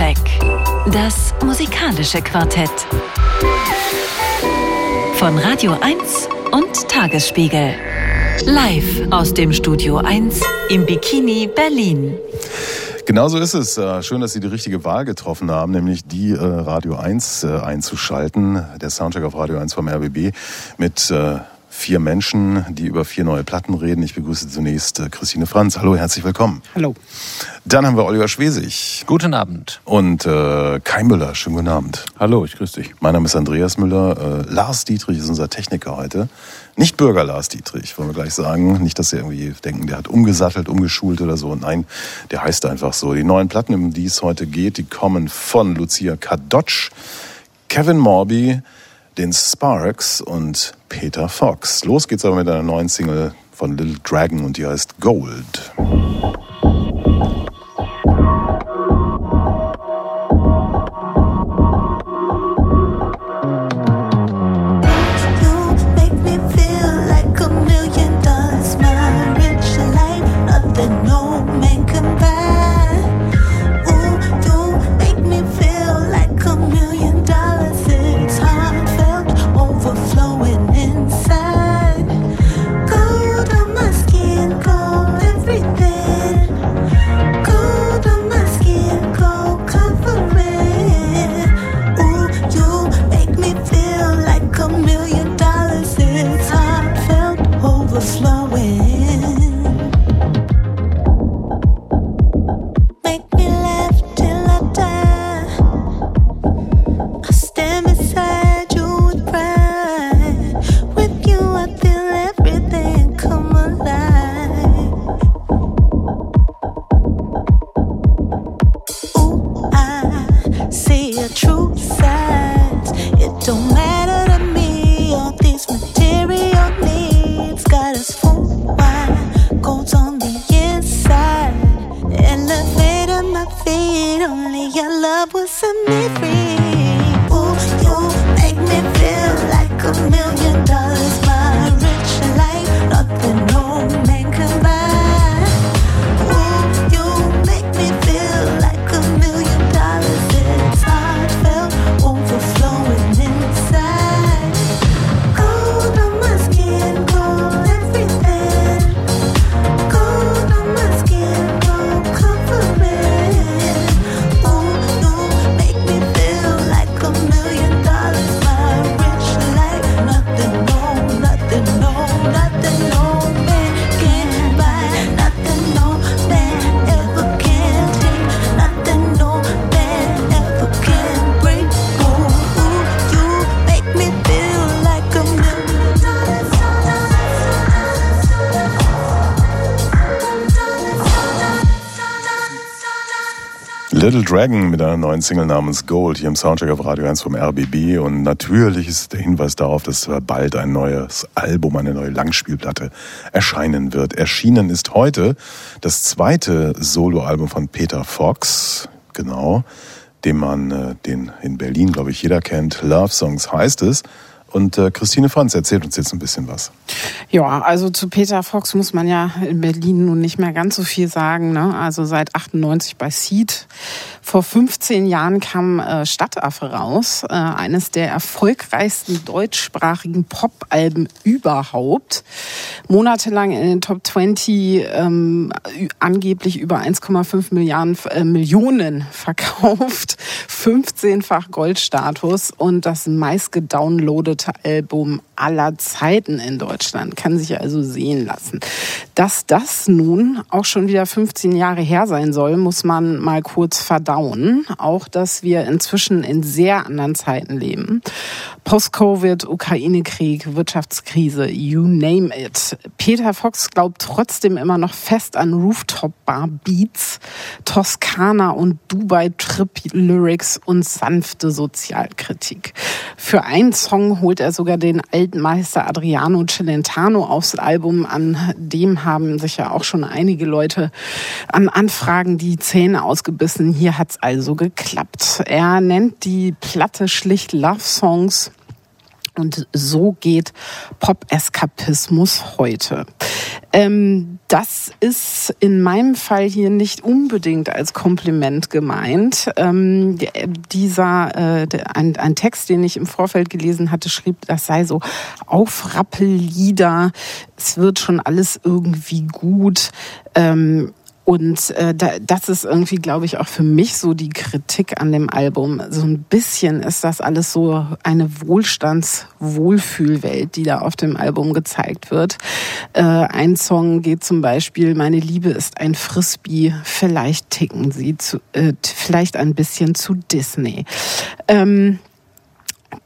Soundcheck. Das musikalische Quartett. Von Radio 1 und Tagesspiegel. Live aus dem Studio 1 im Bikini Berlin. Genauso ist es. Äh, schön, dass Sie die richtige Wahl getroffen haben, nämlich die äh, Radio 1 äh, einzuschalten. Der Soundcheck auf Radio 1 vom RBB mit vier Menschen, die über vier neue Platten reden. Ich begrüße zunächst Christine Franz. Hallo, herzlich willkommen. Hallo. Dann haben wir Oliver Schwesig. Guten Abend. Und äh, Kai Müller. Schönen guten Abend. Hallo, ich grüße dich. Mein Name ist Andreas Müller. Äh, Lars Dietrich ist unser Techniker heute. Nicht Bürger Lars Dietrich, wollen wir gleich sagen. Nicht, dass Sie irgendwie denken, der hat umgesattelt, umgeschult oder so. Nein, der heißt einfach so. Die neuen Platten, um die es heute geht, die kommen von Lucia Kadocz, Kevin Morby, den Sparks und Peter Fox. Los geht's aber mit einer neuen Single von Little Dragon und die heißt Gold. Little Dragon mit einer neuen Single namens Gold hier im Soundcheck auf Radio 1 vom RBB. Und natürlich ist der Hinweis darauf, dass bald ein neues Album, eine neue Langspielplatte erscheinen wird. Erschienen ist heute das zweite Soloalbum von Peter Fox, genau, dem man äh, den in Berlin, glaube ich, jeder kennt. Love Songs heißt es. Und äh, Christine Franz erzählt uns jetzt ein bisschen was. Ja, also zu Peter Fox muss man ja in Berlin nun nicht mehr ganz so viel sagen. Ne? Also seit 98 bei Seed. Vor 15 Jahren kam äh, Stadtaffe raus, äh, eines der erfolgreichsten deutschsprachigen Pop-Alben überhaupt. Monatelang in den Top 20 ähm, angeblich über 1,5 Milliarden äh, Millionen verkauft, 15-fach Goldstatus und das meistgedownloadete Album aller Zeiten in Deutschland. Kann sich also sehen lassen. Dass das nun auch schon wieder 15 Jahre her sein soll, muss man mal kurz verdauen. Auch, dass wir inzwischen in sehr anderen Zeiten leben. Post-Covid, Ukraine-Krieg, Wirtschaftskrise, you name it. Peter Fox glaubt trotzdem immer noch fest an Rooftop-Bar-Beats, Toskana und Dubai-Trip-Lyrics und sanfte Sozialkritik. Für einen Song holt er sogar den alten Adriano Celentano aufs Album. An dem haben sich ja auch schon einige Leute an Anfragen die Zähne ausgebissen. Hier hat's also geklappt. Er nennt die Platte schlicht Love Songs Und so geht Pop-Eskapismus heute. Ähm, das ist in meinem Fall hier nicht unbedingt als Kompliment gemeint. Ähm, dieser äh, ein, ein Text, den ich im Vorfeld gelesen hatte, schrieb, das sei so Aufrappellieder. Es wird schon alles irgendwie gut. Ähm, und äh, da, das ist irgendwie, glaube ich, auch für mich so die Kritik an dem Album. So ein bisschen ist das alles so eine Wohlstands-Wohlfühlwelt, die da auf dem Album gezeigt wird. Äh, ein Song geht zum Beispiel, meine Liebe ist ein Frisbee, vielleicht ticken sie zu, äh, vielleicht ein bisschen zu Disney. Ähm,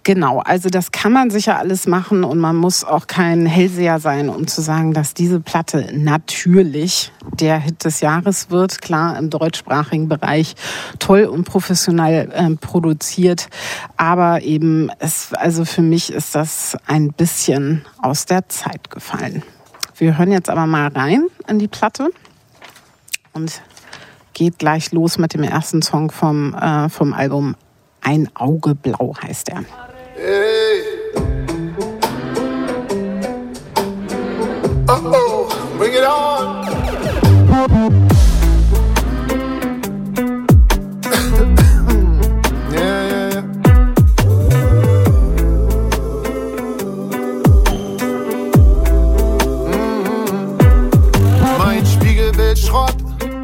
Genau, also das kann man sicher alles machen und man muss auch kein Hellseher sein, um zu sagen, dass diese Platte natürlich der Hit des Jahres wird. Klar, im deutschsprachigen Bereich toll und professionell äh, produziert, aber eben, es, also für mich ist das ein bisschen aus der Zeit gefallen. Wir hören jetzt aber mal rein in die Platte und geht gleich los mit dem ersten Song vom, äh, vom Album ein Auge blau heißt er. Hey. Uh oh, bring it on. Mhm. Spiegelbild Schrott.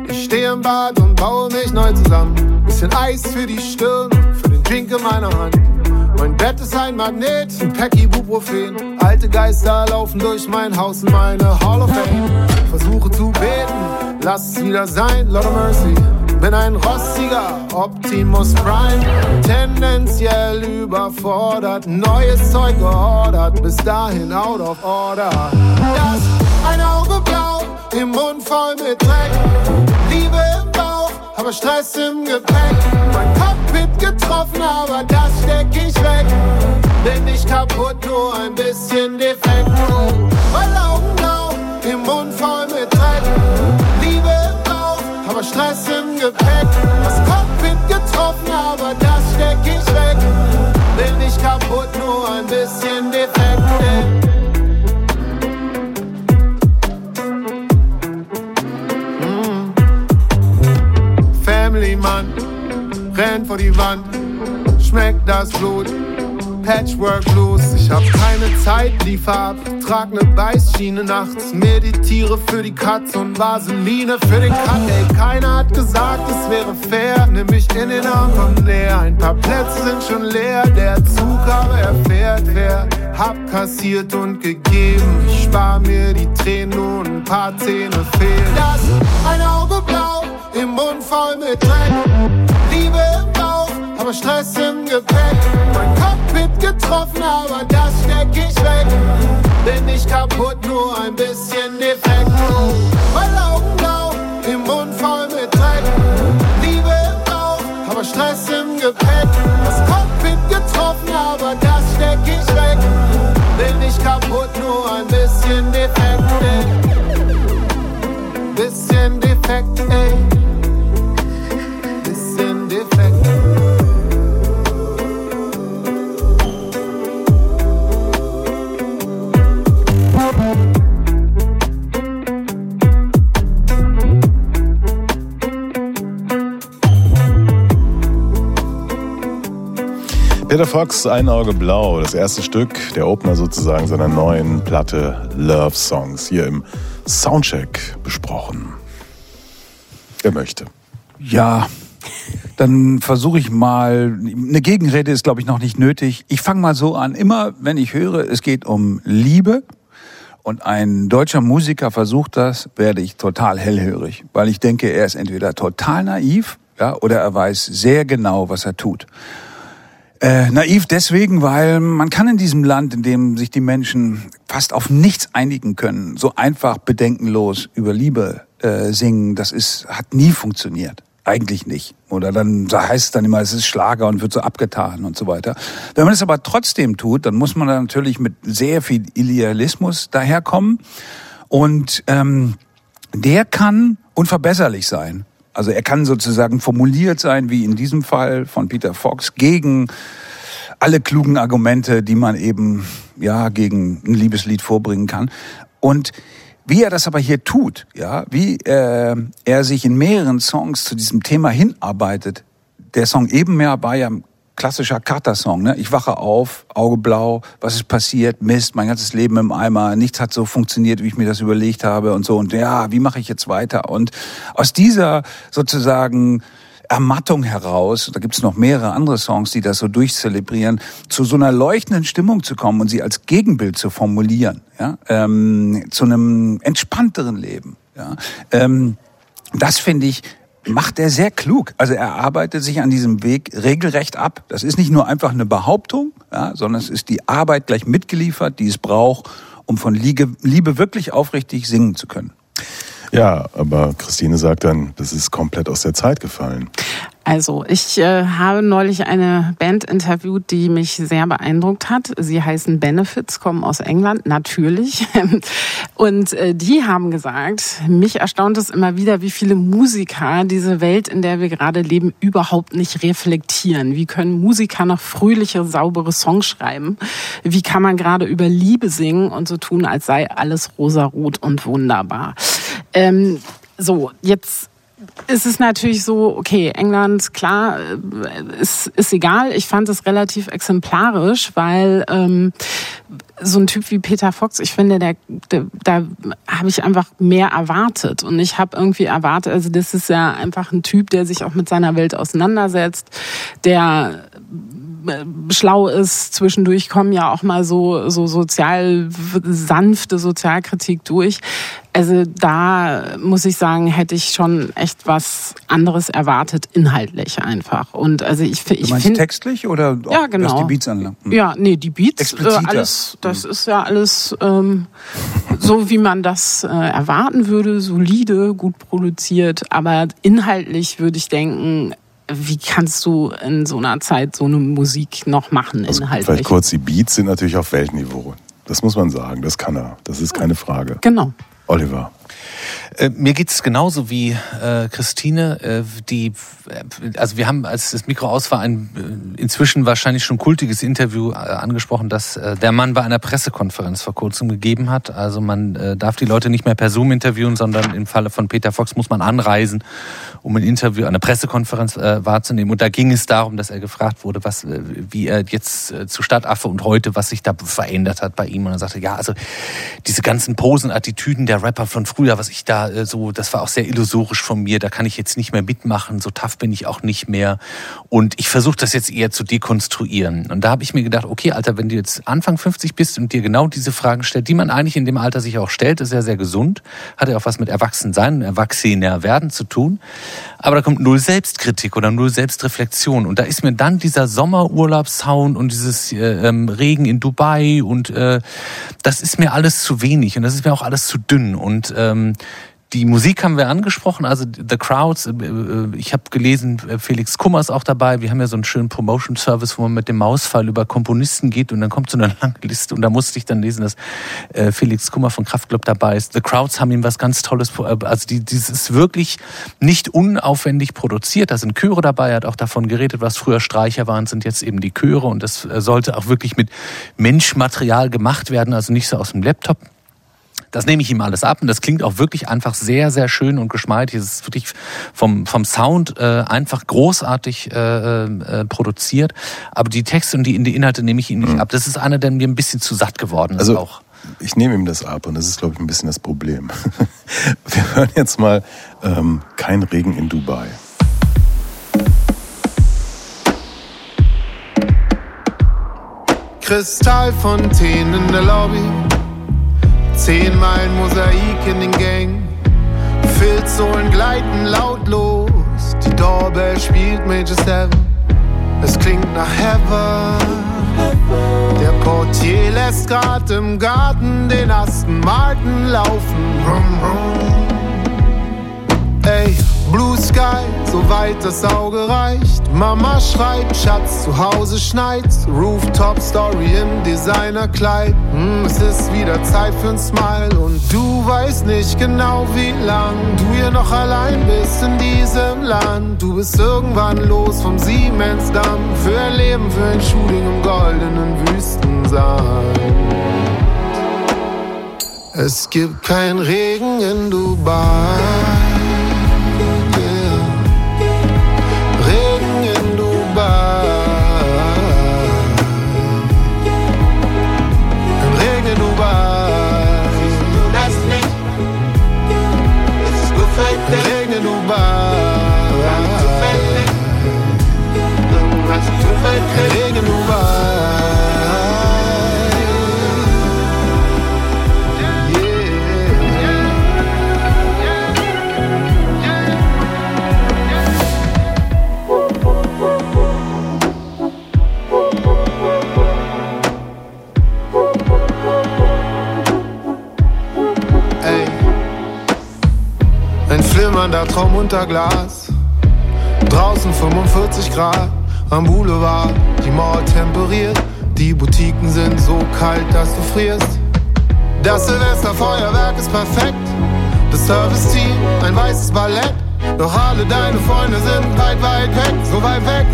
Ich stehe im Bad und baue mich neu zusammen. Bisschen Eis für die Stirn Drink in meiner Hand. Mein Bett ist ein Magnet, ein Pack Ibuprofen. Alte Geister laufen durch mein Haus in meine Hall of Fame. Versuche zu beten, lass es wieder sein, Lord of Mercy. Bin ein rostiger Optimus Prime, tendenziell überfordert. Neues Zeug geordert, bis dahin out of order. Das ein Auge blau, im Mund voll mit Dreck. Aber Stress im Gepäck. Mein Cockpit getroffen, aber das steck ich weg. Bin nicht kaputt, nur ein bisschen defekt. Weil Augen blau, im Mund voll mit Dreck. Liebe im Bauch, aber Stress im Gepäck. Das Cockpit getroffen, aber das steck ich weg. Bin nicht kaputt, nur ein bisschen rennt vor die Wand, schmeckt das Blut, Patchwork Blues. Ich hab keine Zeit, liefer ab, trag ne Beißschiene nachts, meditiere für die Katz und Vaseline für den Cut. Ey, keiner hat gesagt, es wäre fair, nimm mich in den Arm, komm näher. Ein paar Plätze sind schon leer, der Zug aber erfährt, wer hab kassiert und gegeben. Ich spar mir die Tränen, nur ein paar Zähne fehlen. Das ein Auge blau im Mund voll mit Dreck. Aber Stress im Gepäck. Mein Cockpit getroffen, aber das steck ich weg. Bin nicht kaputt, nur ein bisschen defekt. Weil Augen blau, im Mund voll mit Dreck. Liebe im Bauch, aber Stress im Gepäck. Das Cockpit getroffen, aber das Peter Fox, Ein Auge Blau, das erste Stück, der Opener sozusagen seiner neuen Platte Love Songs, hier im Soundcheck besprochen. Wer möchte? Ja, dann versuche ich mal, eine Gegenrede ist, glaube ich, noch nicht nötig. Ich fange mal so an, immer wenn ich höre, es geht um Liebe und ein deutscher Musiker versucht das, werde ich total hellhörig, weil ich denke, er ist entweder total naiv ja, oder er weiß sehr genau, was er tut. Äh, naiv deswegen, weil man kann in diesem Land, in dem sich die Menschen fast auf nichts einigen können, so einfach bedenkenlos über Liebe äh, singen. Das ist hat nie funktioniert. Eigentlich nicht. Oder dann heißt es dann immer, es ist Schlager und wird so abgetan und so weiter. Wenn man es aber trotzdem tut, dann muss man dann natürlich mit sehr viel Idealismus daherkommen. Und ähm, der kann unverbesserlich sein. Also er kann sozusagen formuliert sein, wie in diesem Fall von Peter Fox, gegen alle klugen Argumente, die man eben ja gegen ein Liebeslied vorbringen kann. Und wie er das aber hier tut, ja, wie äh, er sich in mehreren Songs zu diesem Thema hinarbeitet. Der Song eben mehr war ja klassischer Kater-Song. Ne? Ich wache auf, Auge blau, was ist passiert? Mist, mein ganzes Leben im Eimer, nichts hat so funktioniert, wie ich mir das überlegt habe und so. Und ja, wie mache ich jetzt weiter? Und aus dieser sozusagen Ermattung heraus, da gibt's noch mehrere andere Songs, die das so durchzelebrieren, zu so einer leuchtenden Stimmung zu kommen und sie als Gegenbild zu formulieren, ja? ähm, zu einem entspannteren Leben. Ja? Ähm, das finde ich macht er sehr klug. Also er arbeitet sich an diesem Weg regelrecht ab. Das ist nicht nur einfach eine Behauptung, ja, sondern es ist die Arbeit gleich mitgeliefert, die es braucht, um von Liebe wirklich aufrichtig singen zu können. Ja, aber Christine sagt dann, das ist komplett aus der Zeit gefallen. Also, ich äh, habe neulich eine Band interviewt, die mich sehr beeindruckt hat. Sie heißen Benefits, kommen aus England, natürlich. Und äh, die haben gesagt, mich erstaunt es immer wieder, wie viele Musiker diese Welt, in der wir gerade leben, überhaupt nicht reflektieren. Wie können Musiker noch fröhliche, saubere Songs schreiben? Wie kann man gerade über Liebe singen und so tun, als sei alles rosarot und wunderbar? Ähm, so, jetzt ist es natürlich so, okay, England, klar, äh, ist, ist egal. Ich fand es relativ exemplarisch, weil ähm, so ein Typ wie Peter Fox, ich finde, der, der da habe ich einfach mehr erwartet. Und ich habe irgendwie erwartet, also das ist ja einfach ein Typ, der sich auch mit seiner Welt auseinandersetzt, der schlau ist. Zwischendurch kommen ja auch mal so, so sozial sanfte Sozialkritik durch. Also da muss ich sagen, hätte ich schon echt was anderes erwartet, inhaltlich einfach. Und also ich, ich finde textlich oder ja genau die Beats anlangen? Hm. Ja, nee, die Beats, äh, alles, das hm. ist ja alles ähm, so, wie man das äh, erwarten würde, solide, gut produziert. Aber inhaltlich würde ich denken, wie kannst du in so einer Zeit so eine Musik noch machen also? Vielleicht kurz, die Beats sind natürlich auf Weltniveau. Das muss man sagen, das kann er. Das ist keine Frage. Genau. Oliver. Äh, mir geht's genauso wie äh, Christine. Äh, die, äh, also wir haben, als das Mikro aus war, ein äh, inzwischen wahrscheinlich schon kultiges Interview äh, angesprochen, das äh, der Mann bei einer Pressekonferenz vor kurzem gegeben hat. Also man äh, darf die Leute nicht mehr per Zoom interviewen, sondern im Falle von Peter Fox muss man anreisen, um ein Interview, eine Pressekonferenz äh, wahrzunehmen. Und da ging es darum, dass er gefragt wurde, was, äh, wie er jetzt äh, zu Stadtaffe und heute, was sich da verändert hat bei ihm. Und er sagte, ja, also diese ganzen Posenattitüden der Rapper von früher, was ich da äh, so, das war auch sehr illusorisch von mir, da kann ich jetzt nicht mehr mitmachen, so tough bin ich auch nicht mehr. Und ich versuche das jetzt eher zu dekonstruieren. Und da habe ich mir gedacht, okay, Alter, wenn du jetzt Anfang 50 bist und dir genau diese Fragen stellt, die man eigentlich in dem Alter sich auch stellt, ist ja sehr gesund, hat ja auch was mit Erwachsensein und Erwachsener werden zu tun. Aber da kommt null Selbstkritik oder null Selbstreflexion. Und da ist mir dann dieser Sommerurlaubssound und dieses äh, ähm, Regen in Dubai und äh, das ist mir alles zu wenig und das ist mir auch alles zu dünn. Und ähm, die Musik haben wir angesprochen, also The Crowds. Äh, äh, ich habe gelesen, äh, Felix Kummer ist auch dabei. Wir haben ja so einen schönen Promotion-Service, wo man mit dem Mausfall über Komponisten geht und dann kommt so eine lange Liste und da musste ich dann lesen, dass Felix Kummer von Kraftclub dabei ist. The Crowds haben ihm was ganz Tolles, also die, dieses ist wirklich nicht unaufwendig produziert. Da sind Chöre dabei, er hat auch davon geredet, was früher Streicher waren, sind jetzt eben die Chöre und das sollte auch wirklich mit Menschmaterial gemacht werden, also nicht so aus dem Laptop. Das nehme ich ihm alles ab und das klingt auch wirklich einfach sehr, sehr schön und geschmeidig. Es ist wirklich vom, vom Sound äh, einfach großartig äh, äh, produziert. Aber die Texte und die, die Inhalte nehme ich ihm nicht mhm. ab. Das ist einer, der mir ein bisschen zu satt geworden ist also, auch. Ich nehme ihm das ab und das ist, glaube ich, ein bisschen das Problem. Wir hören jetzt mal ähm, Kein Regen in Dubai. Kristallfontänen in der Lobby Zehnmal Mosaik in den Gängen. Filzsohlen gleiten lautlos. Die Doorbell spielt Major Seven. Es klingt nach Heaven. Der Portier lässt grad im Garten den Aston Martin laufen. Ey, Blue Sky, so weit das Auge reicht. Mama schreibt, Schatz, zu Hause schneit. Rooftop Story im Designerkleid. Hm, es ist wieder Zeit für ein Smile und du weißt nicht genau wie lang du hier noch allein bist in diesem Land. Du bist irgendwann los vom Siemensdamm für ein Leben, für ein Shooting im goldenen Wüstensand. Es gibt kein Regen in Dubai. Traum unter Glas. Draußen 45 Grad am Boulevard, die Mauer temperiert. Die Boutiquen sind so kalt, dass du frierst. Das Silvesterfeuerwerk ist perfekt. Das Service-Team, ein weißes Ballett. Doch alle deine Freunde sind weit, weit weg, so weit weg.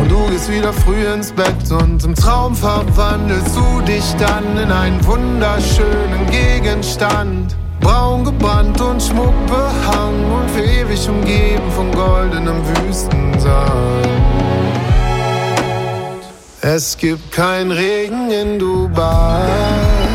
Und du gehst wieder früh ins Bett und im Traum verwandelst du dich dann in einen wunderschönen Gegenstand. Braun gebrannt und Schmuck behangen und für ewig umgeben von goldenem Wüstensand. Es gibt kein Regen in Dubai.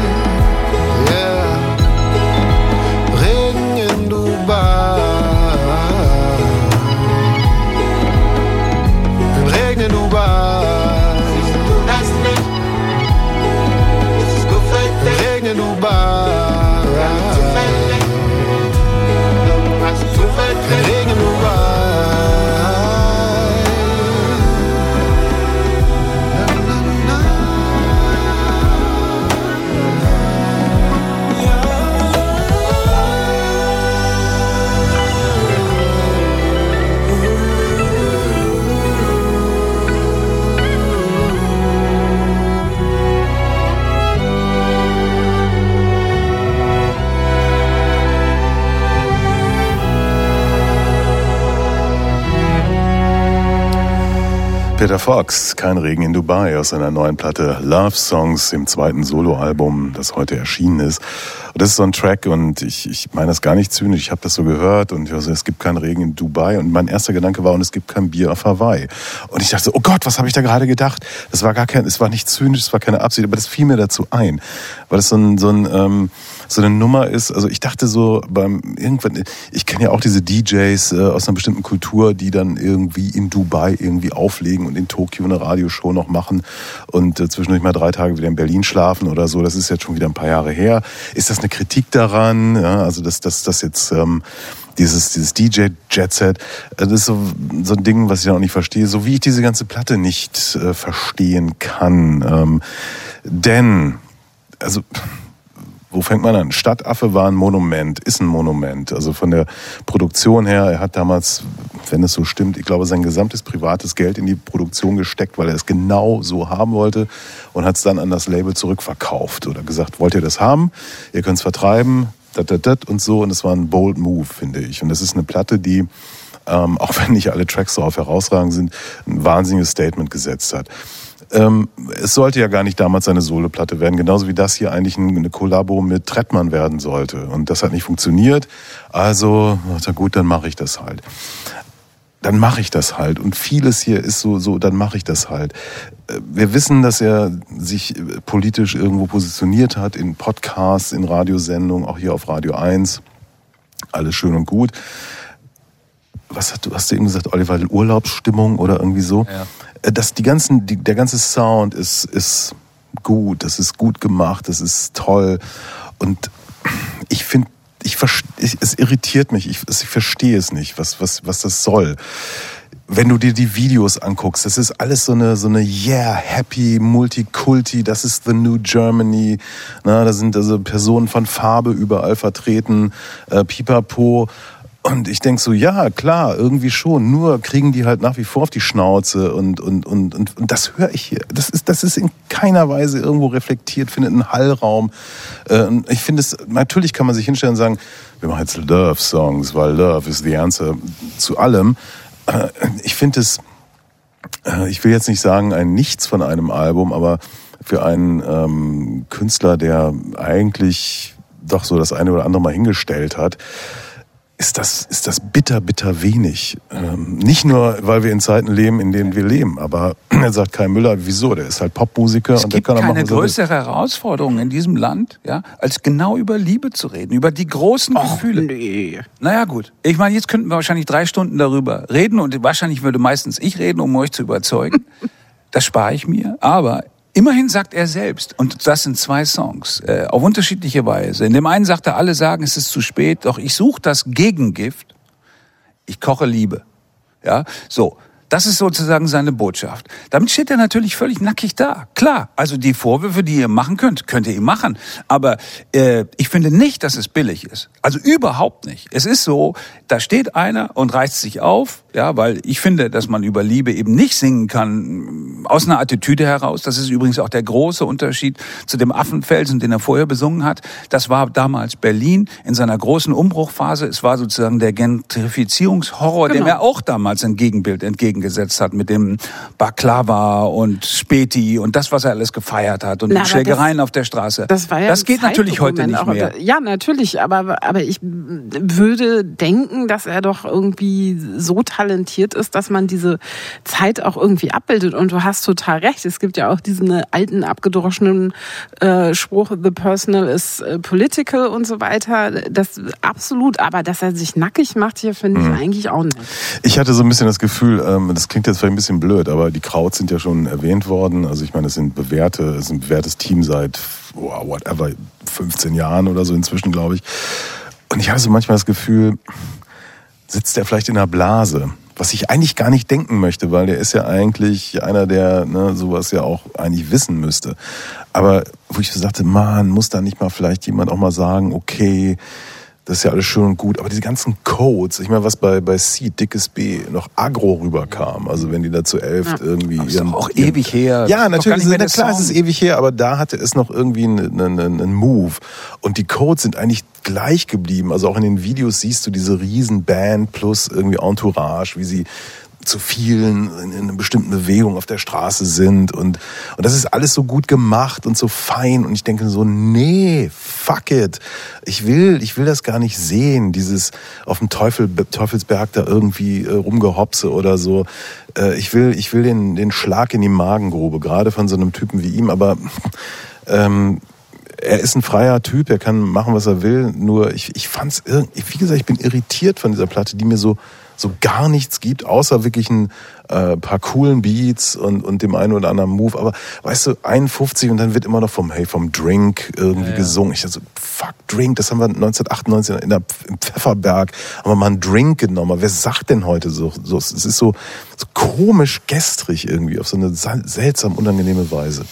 Peter Fox, Kein Regen in Dubai aus seiner neuen Platte Love Songs, dem zweiten Soloalbum, das heute erschienen ist. Und das ist so ein Track und ich, ich meine das gar nicht zynisch, ich habe das so gehört und ich so, es gibt keinen Regen in Dubai und mein erster Gedanke war, und es gibt kein Bier auf Hawaii. Und ich dachte, oh Gott, was habe ich da gerade gedacht? Das war gar kein, es war nicht zynisch, es war keine Absicht, aber das fiel mir dazu ein, weil das so ein, so ein ähm, so eine Nummer ist. Also ich dachte so beim irgendwann, ich kenne ja auch diese DJs äh, aus einer bestimmten Kultur, die dann irgendwie in Dubai irgendwie auflegen und in Tokio eine Radioshow noch machen und äh, zwischendurch mal drei Tage wieder in Berlin schlafen oder so. Das ist jetzt schon wieder ein paar Jahre her. Ist das eine Kritik daran? Ja, also dass das, das jetzt ähm, dieses, dieses DJ Jet Set, äh, das ist so, so ein Ding, was ich auch nicht verstehe, so wie ich diese ganze Platte nicht äh, verstehen kann. Ähm, denn, also wo fängt man an? Stadtaffe war ein Monument, ist ein Monument. Also von der Produktion her, er hat damals, wenn es so stimmt, ich glaube, sein gesamtes privates Geld in die Produktion gesteckt, weil er es genau so haben wollte und hat es dann an das Label zurückverkauft oder gesagt, wollt ihr das haben? Ihr könnt es vertreiben, dat, dat, dat und so. Und es war ein bold Move, finde ich. Und das ist eine Platte, die ähm, auch wenn nicht alle Tracks darauf herausragend sind, ein wahnsinniges Statement gesetzt hat. Ähm, es sollte ja gar nicht damals eine Soloplatte werden, genauso wie das hier eigentlich eine Kollabo mit Trettmann werden sollte. Und das hat nicht funktioniert. Also, na gut, dann mache ich das halt. Dann mache ich das halt. Und vieles hier ist so, so, dann mache ich das halt. Äh, wir wissen, dass er sich politisch irgendwo positioniert hat, in Podcasts, in Radiosendungen, auch hier auf Radio 1. Alles schön und gut was hast du, hast du eben gesagt, Oliver, Urlaubsstimmung oder irgendwie so? Ja. Das, die ganzen, die, der ganze Sound ist, ist gut, das ist gut gemacht, das ist toll. Und ich finde, ich, ich, es irritiert mich, ich, ich verstehe es nicht, was, was, was das soll wenn du dir die Videos anguckst, das ist alles so eine, so eine yeah, happy, Multikulti, das ist the new Germany. Na, da sind also Personen von Farbe überall vertreten, äh, pipapo. Und ich denk so, ja, klar, irgendwie schon. Nur kriegen die halt nach wie vor auf die Schnauze und, und, und, und, und das höre ich hier. Das ist, das ist in keiner Weise irgendwo reflektiert, findet einen Hallraum. Äh, und ich finde es, natürlich kann man sich hinstellen und sagen, wir machen jetzt Love-Songs, weil Love is the answer zu allem. Äh, Ich finde es, äh, ich will jetzt nicht sagen ein Nichts von einem Album, aber für einen ähm, Künstler, der eigentlich doch so das eine oder andere mal hingestellt hat, ist das, ist das bitter, bitter wenig. Ähm, nicht nur, weil wir in Zeiten leben, in denen wir leben, aber er sagt Kai Müller, wieso? Der ist halt Popmusiker Es und der gibt kann auch machen, keine will. größere Herausforderung in diesem Land, ja, als genau über Liebe zu reden, über die großen Gefühle. Nee. Naja, gut. Ich meine, jetzt könnten wir wahrscheinlich drei Stunden darüber reden und wahrscheinlich würde meistens ich reden, um euch zu überzeugen. Das spare ich mir. Aber immerhin sagt er selbst, und das sind zwei Songs, äh, auf unterschiedliche Weise. In dem einen sagt er, alle sagen, es ist zu spät, doch ich suche das Gegengift. Ich koche Liebe. Ja, so. Das ist sozusagen seine Botschaft. Damit steht er natürlich völlig nackig da. Klar, also die Vorwürfe, die ihr machen könnt, könnt ihr ihm machen. Aber äh, ich finde nicht, dass es billig ist. Also überhaupt nicht. Es ist so, da steht einer und reißt sich auf, ja, weil ich finde, dass man über Liebe eben nicht singen kann aus einer Attitüde heraus. Das ist übrigens auch der große Unterschied zu dem Affenfelsen, den er vorher besungen hat. Das war damals Berlin in seiner großen Umbruchphase. Es war sozusagen der Gentrifizierungshorror, dem Genau. er auch damals ein Gegenbild entgegengesetzt hat mit dem Baklava und Späti und das, was er alles gefeiert hat und Na, Schlägereien auf der Straße. Das war ja das geht natürlich heute nicht auch. mehr. Ja, natürlich, aber, aber ich würde denken, dass er doch irgendwie so talentiert ist, dass man diese Zeit auch irgendwie abbildet. Und du hast total recht. Es gibt ja auch diesen alten, abgedroschenen äh, Spruch, the personal is äh, political und so weiter. Das absolut, aber dass er sich nackig macht hier, finde Mhm. ich eigentlich auch nicht. Ich hatte so ein bisschen das Gefühl, ähm, das klingt jetzt vielleicht ein bisschen blöd, aber die Krauts sind ja schon erwähnt worden. Also ich meine, es sind bewährte, es ist ein bewährtes Team seit wow, whatever 15 Jahren oder so inzwischen, glaube ich. Und ich hatte so manchmal das Gefühl, sitzt er vielleicht in einer Blase, was ich eigentlich gar nicht denken möchte, weil der ist ja eigentlich einer, der ne, sowas ja auch eigentlich wissen müsste. Aber wo ich so sagte, man, muss da nicht mal vielleicht jemand auch mal sagen, okay, das ist ja alles schön und gut, aber diese ganzen Codes, ich meine, was bei, bei Seed, dickes B, noch agro rüberkam, also wenn die da zu elf irgendwie... Aber ist ihren- auch ihren- ewig her. Ja, natürlich, na der klar, es ist ewig her, aber da hatte es noch irgendwie einen, einen, einen Move. Und die Codes sind eigentlich gleich geblieben. Also auch in den Videos siehst du diese riesen Band plus irgendwie Entourage, wie sie zu vielen in, in einer bestimmten Bewegung auf der Straße sind und, und das ist alles so gut gemacht und so fein und ich denke so, nee, fuck it. Ich will, ich will das gar nicht sehen, dieses auf dem Teufel, Teufelsberg da irgendwie äh, rumgehopse oder so. Äh, ich will, ich will den, den Schlag in die Magengrube, gerade von so einem Typen wie ihm, aber ähm, er ist ein freier Typ, er kann machen, was er will. Nur ich, ich fand's irgendwie, wie gesagt, ich bin irritiert von dieser Platte, die mir so so gar nichts gibt, außer wirklich ein äh, paar coolen Beats und, und dem einen oder anderen Move. Aber weißt du, 51 und dann wird immer noch vom Hey, vom Drink irgendwie Ja, ja. gesungen. Ich dachte so, fuck Drink, das haben wir 1998 in der, im Pfefferberg, haben wir mal einen Drink genommen. Aber wer sagt denn heute so? so es ist so, so komisch gestrig irgendwie, auf so eine sel- seltsam unangenehme Weise.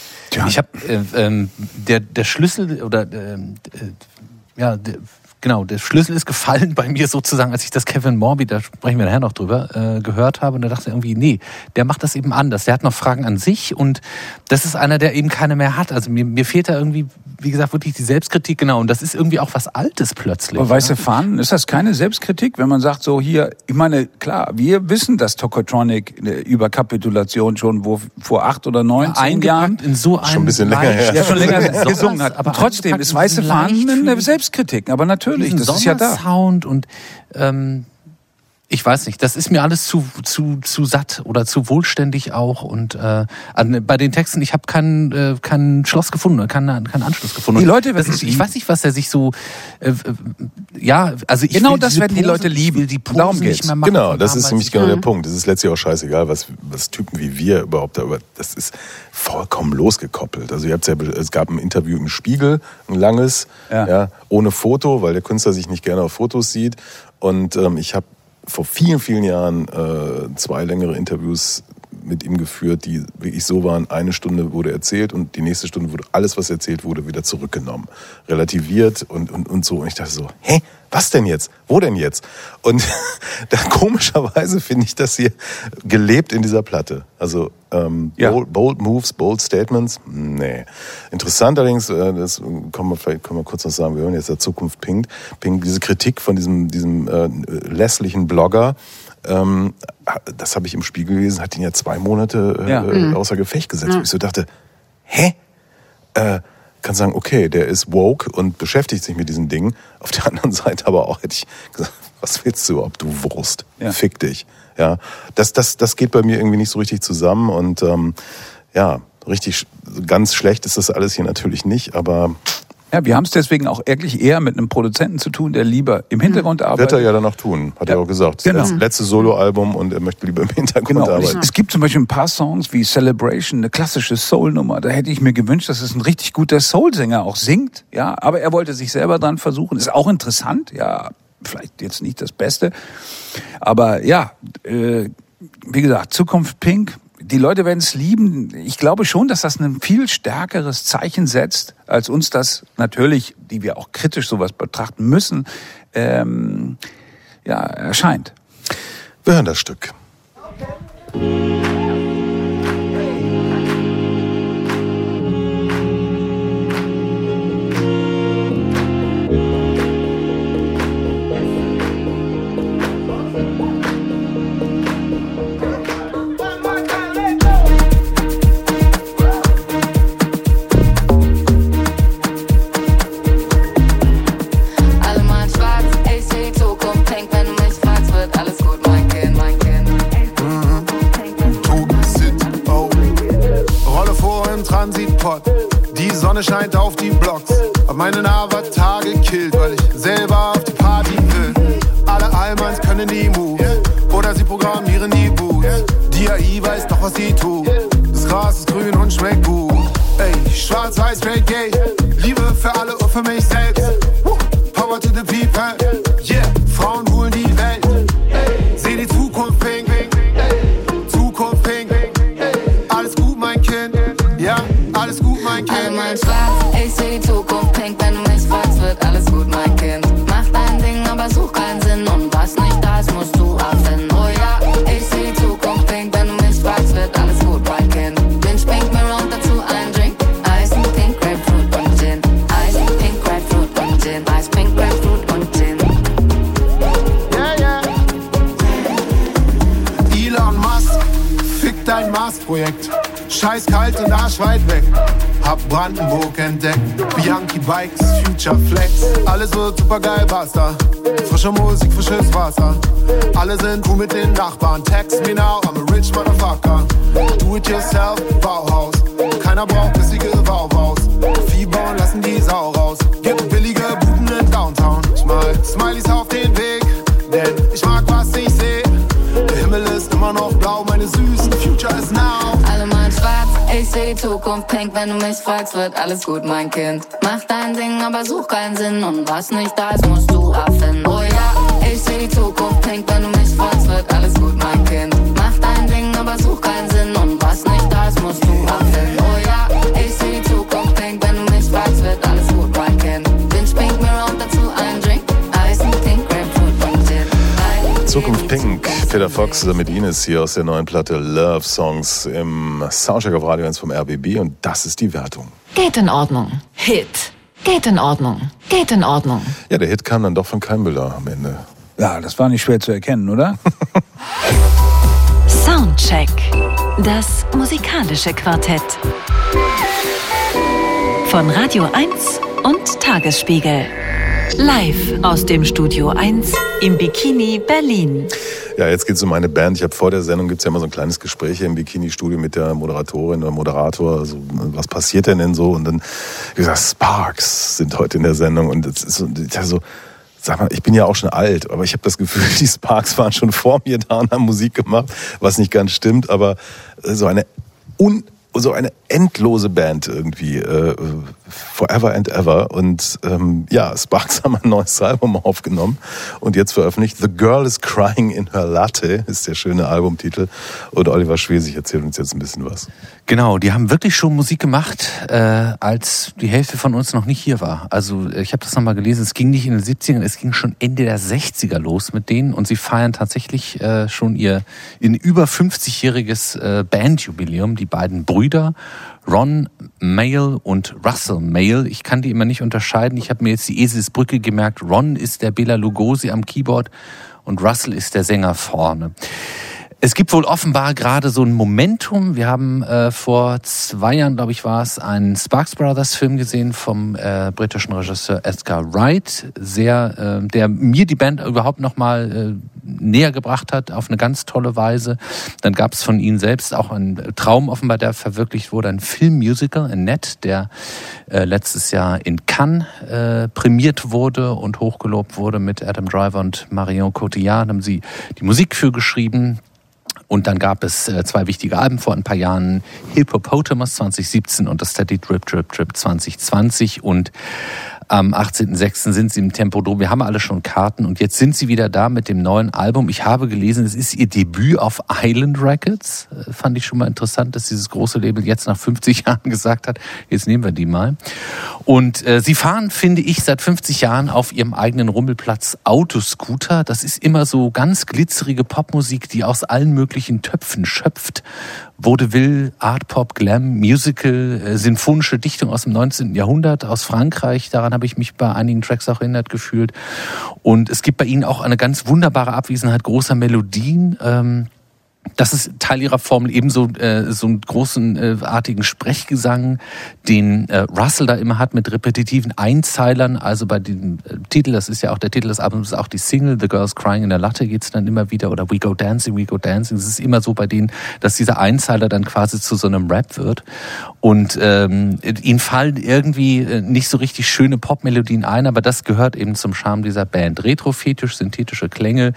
Ich habe äh, ähm, der der Schlüssel oder ähm, äh, ja der, genau der Schlüssel ist gefallen bei mir sozusagen, als ich das Kevin Morby, da sprechen wir nachher noch drüber, äh, gehört habe und da dachte ich irgendwie nee, der macht das eben anders. Der hat noch Fragen an sich und das ist einer, der eben keine mehr hat. Also mir, mir fehlt da irgendwie, wie gesagt, wirklich die Selbstkritik genau und das ist irgendwie auch was Altes plötzlich. Aber weiße Fahnen, ist das keine Selbstkritik, wenn man sagt, so hier, ich meine, klar, wir wissen, dass Tokotronic eine Überkapitulation schon wo, vor acht oder neun, zehn Jahren in so Schon ein bisschen länger her. ja, schon länger gesungen hat. aber trotzdem ist weiße Fahnen eine Selbstkritik. Aber natürlich, diesen das ist ja da. Sommersound und ähm, ich weiß nicht, das ist mir alles zu, zu, zu satt oder zu wohlständig auch. Und äh, an, bei den Texten, ich habe keinen äh, keinen Schloss gefunden, keinen, keinen Anschluss gefunden. Die Leute werden ist, es Ich weiß nicht, was er sich so. Äh, äh, ja, also ich Genau will das werden die Leute lieben. Ich die Pose Darum nicht mehr machen Genau, das ist nämlich genau der Punkt. Es ist letztlich auch scheißegal, was, was Typen wie wir überhaupt da über. Das ist vollkommen losgekoppelt. Also ihr habt's ja, es gab ein Interview im Spiegel, ein langes, Ja. ja. ohne Foto, weil der Künstler sich nicht gerne auf Fotos sieht. Und ähm, ich habe vor vielen, vielen Jahren äh, zwei längere Interviews mit ihm geführt, die wirklich so waren, eine Stunde wurde erzählt und die nächste Stunde wurde alles, was erzählt wurde, wieder zurückgenommen, relativiert und, und, und so. Und ich dachte so, hä? Was denn jetzt? Wo denn jetzt? Und da, komischerweise finde ich das hier gelebt in dieser Platte. Also ähm, Ja. bold, bold Moves, Bold Statements, nee. Interessant allerdings, äh, das können wir vielleicht können wir kurz noch sagen, wir hören jetzt der Zukunft Pink, Pink diese Kritik von diesem, diesem äh, lässlichen Blogger, ähm, das habe ich im Spiegel gelesen, hat ihn ja zwei Monate äh, Ja. äh, außer Gefecht gesetzt. Wo ich so dachte, hä? Äh, kann sagen, okay, der ist woke und beschäftigt sich mit diesen Dingen. Auf der anderen Seite aber auch hätte ich gesagt, was willst du, ob du Wurst? Ja. Fick dich. Ja, das, das, das geht bei mir irgendwie nicht so richtig zusammen und ähm, ja, richtig ganz schlecht ist das alles hier natürlich nicht, aber Ja, wir haben es deswegen auch eigentlich eher mit einem Produzenten zu tun, der lieber im Hintergrund arbeitet. wird er ja dann auch tun, hat Ja, er auch gesagt. genau. Das letzte Soloalbum und er möchte lieber im Hintergrund Genau. Es, arbeiten. es gibt zum Beispiel ein paar Songs wie Celebration, eine klassische Soul-Nummer. Da hätte ich mir gewünscht, dass es ein richtig guter Soul-Sänger auch singt. Ja, aber er wollte sich selber dran versuchen. Ist auch interessant. Ja, vielleicht jetzt nicht das Beste, aber ja, äh, wie gesagt, Zukunft Pink. Die Leute werden es lieben. Ich glaube schon, dass das ein viel stärkeres Zeichen setzt, als uns das natürlich, die wir auch kritisch sowas betrachten müssen, ähm, ja, erscheint. Wir hören das Stück. Alle Rosie basta. Frische Musik, frisches Wasser. Alle sind cool mit den Nachbarn. Text me now, I'm a rich motherfucker. Do it yourself, Bauhaus. Keiner braucht bissige Bauhaus. Fieber und lassen die Sau raus. Gibt billige Buden in Downtown. Ich mal Smileys auf den Weg, denn ich mag, was ich seh. Der Himmel ist immer noch blau, meine Süßen. Future is now. Alle mal schwarz, ich seh die Zukunft pink, wenn du mich fragst, wird alles gut, mein Kind. Mach dein aber such keinen Sinn und was nicht da ist, musst du abfinden. Oh ja, ich seh die Zukunft pink, wenn du mich fragst, wird alles gut, mein Kind. Mach dein Ding, aber such keinen Sinn und was nicht da ist, musst du abfinden. Oh ja, ich seh die Zukunft pink, wenn du mich fragst, wird alles gut, mein Kind. Binge pink, mir und dazu ein Drink. Eis, pink, Grapefruit und Gin. Zukunft Pink, Peter Fox zusammen mit Ines hier aus der neuen Platte Love Songs im Soundcheck auf Radio 1 vom RBB und das ist die Wertung. Geht in Ordnung. Hit. Geht in Ordnung. Geht in Ordnung. Ja, der Hit kam dann doch von Keimbüller am Ende. Ja, das war nicht schwer zu erkennen, oder? Soundcheck. Das musikalische Quartett. Von Radio 1 und Tagesspiegel. Live aus dem Studio 1 im Bikini Berlin. Ja, jetzt geht's um eine Band. Ich habe vor der Sendung gibt's ja immer so ein kleines Gespräch hier im Bikini-Studio mit der Moderatorin oder Moderator. Also, was passiert denn denn so? Und dann ich gesagt, Sparks sind heute in der Sendung. Und es ist so, sag mal, ich bin ja auch schon alt, aber ich habe das Gefühl, die Sparks waren schon vor mir da und haben Musik gemacht, was nicht ganz stimmt, aber so eine un so eine endlose Band irgendwie. Äh, Forever and Ever. Und ähm, ja, Sparks haben ein neues Album aufgenommen und jetzt veröffentlicht. The Girl is Crying in Her Latte ist der schöne Albumtitel. Und Oliver Schwesig erzählt uns jetzt ein bisschen was. Genau, die haben wirklich schon Musik gemacht, äh, als die Hälfte von uns noch nicht hier war. Also äh, ich habe das nochmal gelesen, es ging nicht in den 70ern, es ging schon Ende der 60er los mit denen und sie feiern tatsächlich äh, schon ihr in über 50-jähriges äh, Bandjubiläum, die beiden Brüder Ron Mail und Russell Mail. Ich kann die immer nicht unterscheiden. Ich habe mir jetzt die Eselsbrücke gemerkt. Ron ist der Bela Lugosi am Keyboard und Russell ist der Sänger vorne. Es gibt wohl offenbar gerade so ein Momentum. Wir haben äh, vor zwei Jahren, glaube ich, war es, einen Sparks Brothers Film gesehen vom äh, britischen Regisseur Edgar Wright, sehr, äh, der mir die Band überhaupt noch mal äh, näher gebracht hat auf eine ganz tolle Weise. Dann gab es von ihnen selbst auch einen Traum offenbar, der verwirklicht wurde, ein Filmmusical, Annette, der äh, letztes Jahr in Cannes äh, prämiert wurde und hochgelobt wurde mit Adam Driver und Marion Cotillard. Haben sie die Musik für geschrieben. Und dann gab es äh, zwei wichtige Alben vor ein paar Jahren, Hippopotamus 2017 und das Steady Drip Drip Drip 2020. Und am 18.06. sind sie im Tempodrom. Wir haben alle schon Karten und jetzt sind sie wieder da mit dem neuen Album. Ich habe gelesen, es ist ihr Debüt auf Island Records. Äh, fand ich schon mal interessant, dass dieses große Label jetzt nach 50 Jahren gesagt hat, jetzt nehmen wir die mal. Und äh, sie fahren, finde ich, seit 50 Jahren auf ihrem eigenen Rummelplatz Autoscooter. Das ist immer so ganz glitzerige Popmusik, die aus allen möglichen Töpfen schöpft Vaudeville, Art Pop, Glam, Musical, äh, sinfonische Dichtung aus dem 19. Jahrhundert aus Frankreich. Daran habe ich mich bei einigen Tracks auch erinnert gefühlt. Und es gibt bei ihnen auch eine ganz wunderbare Abwesenheit großer Melodien. Ähm, das ist Teil ihrer Formel ebenso äh, so einen großen äh, artigen Sprechgesang, den äh, Russell da immer hat mit repetitiven Einzeilern. Also bei dem äh, Titel, das ist ja auch der Titel des Albums, auch die Single The Girls Crying in der Latte geht's dann immer wieder oder We Go Dancing, We Go Dancing. Es ist immer so bei denen, dass dieser Einzeiler dann quasi zu so einem Rap wird. Und ähm, ihnen fallen irgendwie äh, nicht so richtig schöne Popmelodien ein, aber das gehört eben zum Charme dieser Band. Retrofetisch, synthetische Klänge,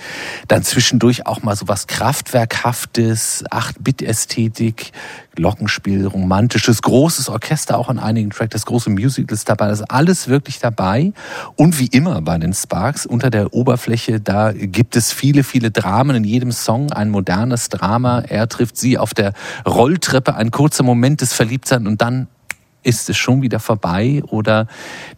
dann zwischendurch auch mal so was Kraftwerkhaftes, 8-Bit-Ästhetik, Glockenspiel, romantisches, großes Orchester auch an einigen Tracks, das große Musical ist dabei, das ist alles wirklich dabei. Und wie immer bei den Sparks, unter der Oberfläche, da gibt es viele, viele Dramen in jedem Song, ein modernes Drama. Er trifft sie auf der Rolltreppe, ein kurzer Moment des Verliebtsein und dann ist es schon wieder vorbei oder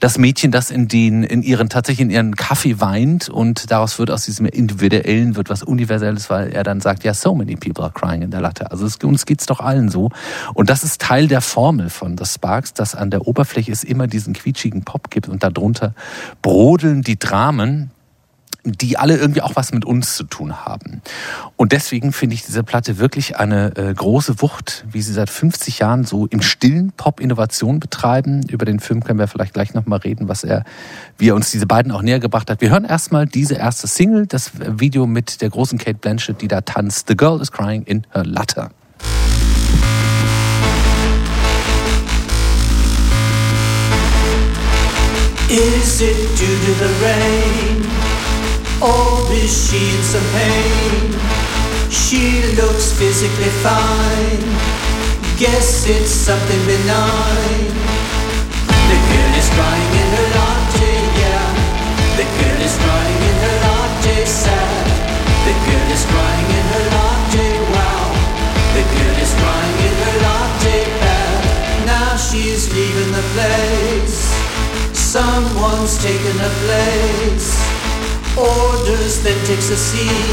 das Mädchen, das in den in ihren tatsächlich in ihren Kaffee weint und daraus wird aus diesem individuellen wird was universelles, weil er dann sagt, ja, so many people are crying in der Latte. Also es, uns geht's doch allen so und das ist Teil der Formel von The Sparks, dass an der Oberfläche es immer diesen quietschigen Pop gibt und darunter brodeln die Dramen, die alle irgendwie auch was mit uns zu tun haben. Und deswegen finde ich diese Platte wirklich eine äh, große Wucht, wie sie seit 50 Jahren so im stillen Pop-Innovation betreiben. Über den Film können wir vielleicht gleich nochmal reden, was er, wie er uns diese beiden auch näher gebracht hat. Wir hören erstmal diese erste Single, das Video mit der großen Kate Blanchett, die da tanzt. The Girl is Crying in Her Latte. Is it due to the rain? Or is she in some pain? She looks physically fine. Guess it's something benign. see.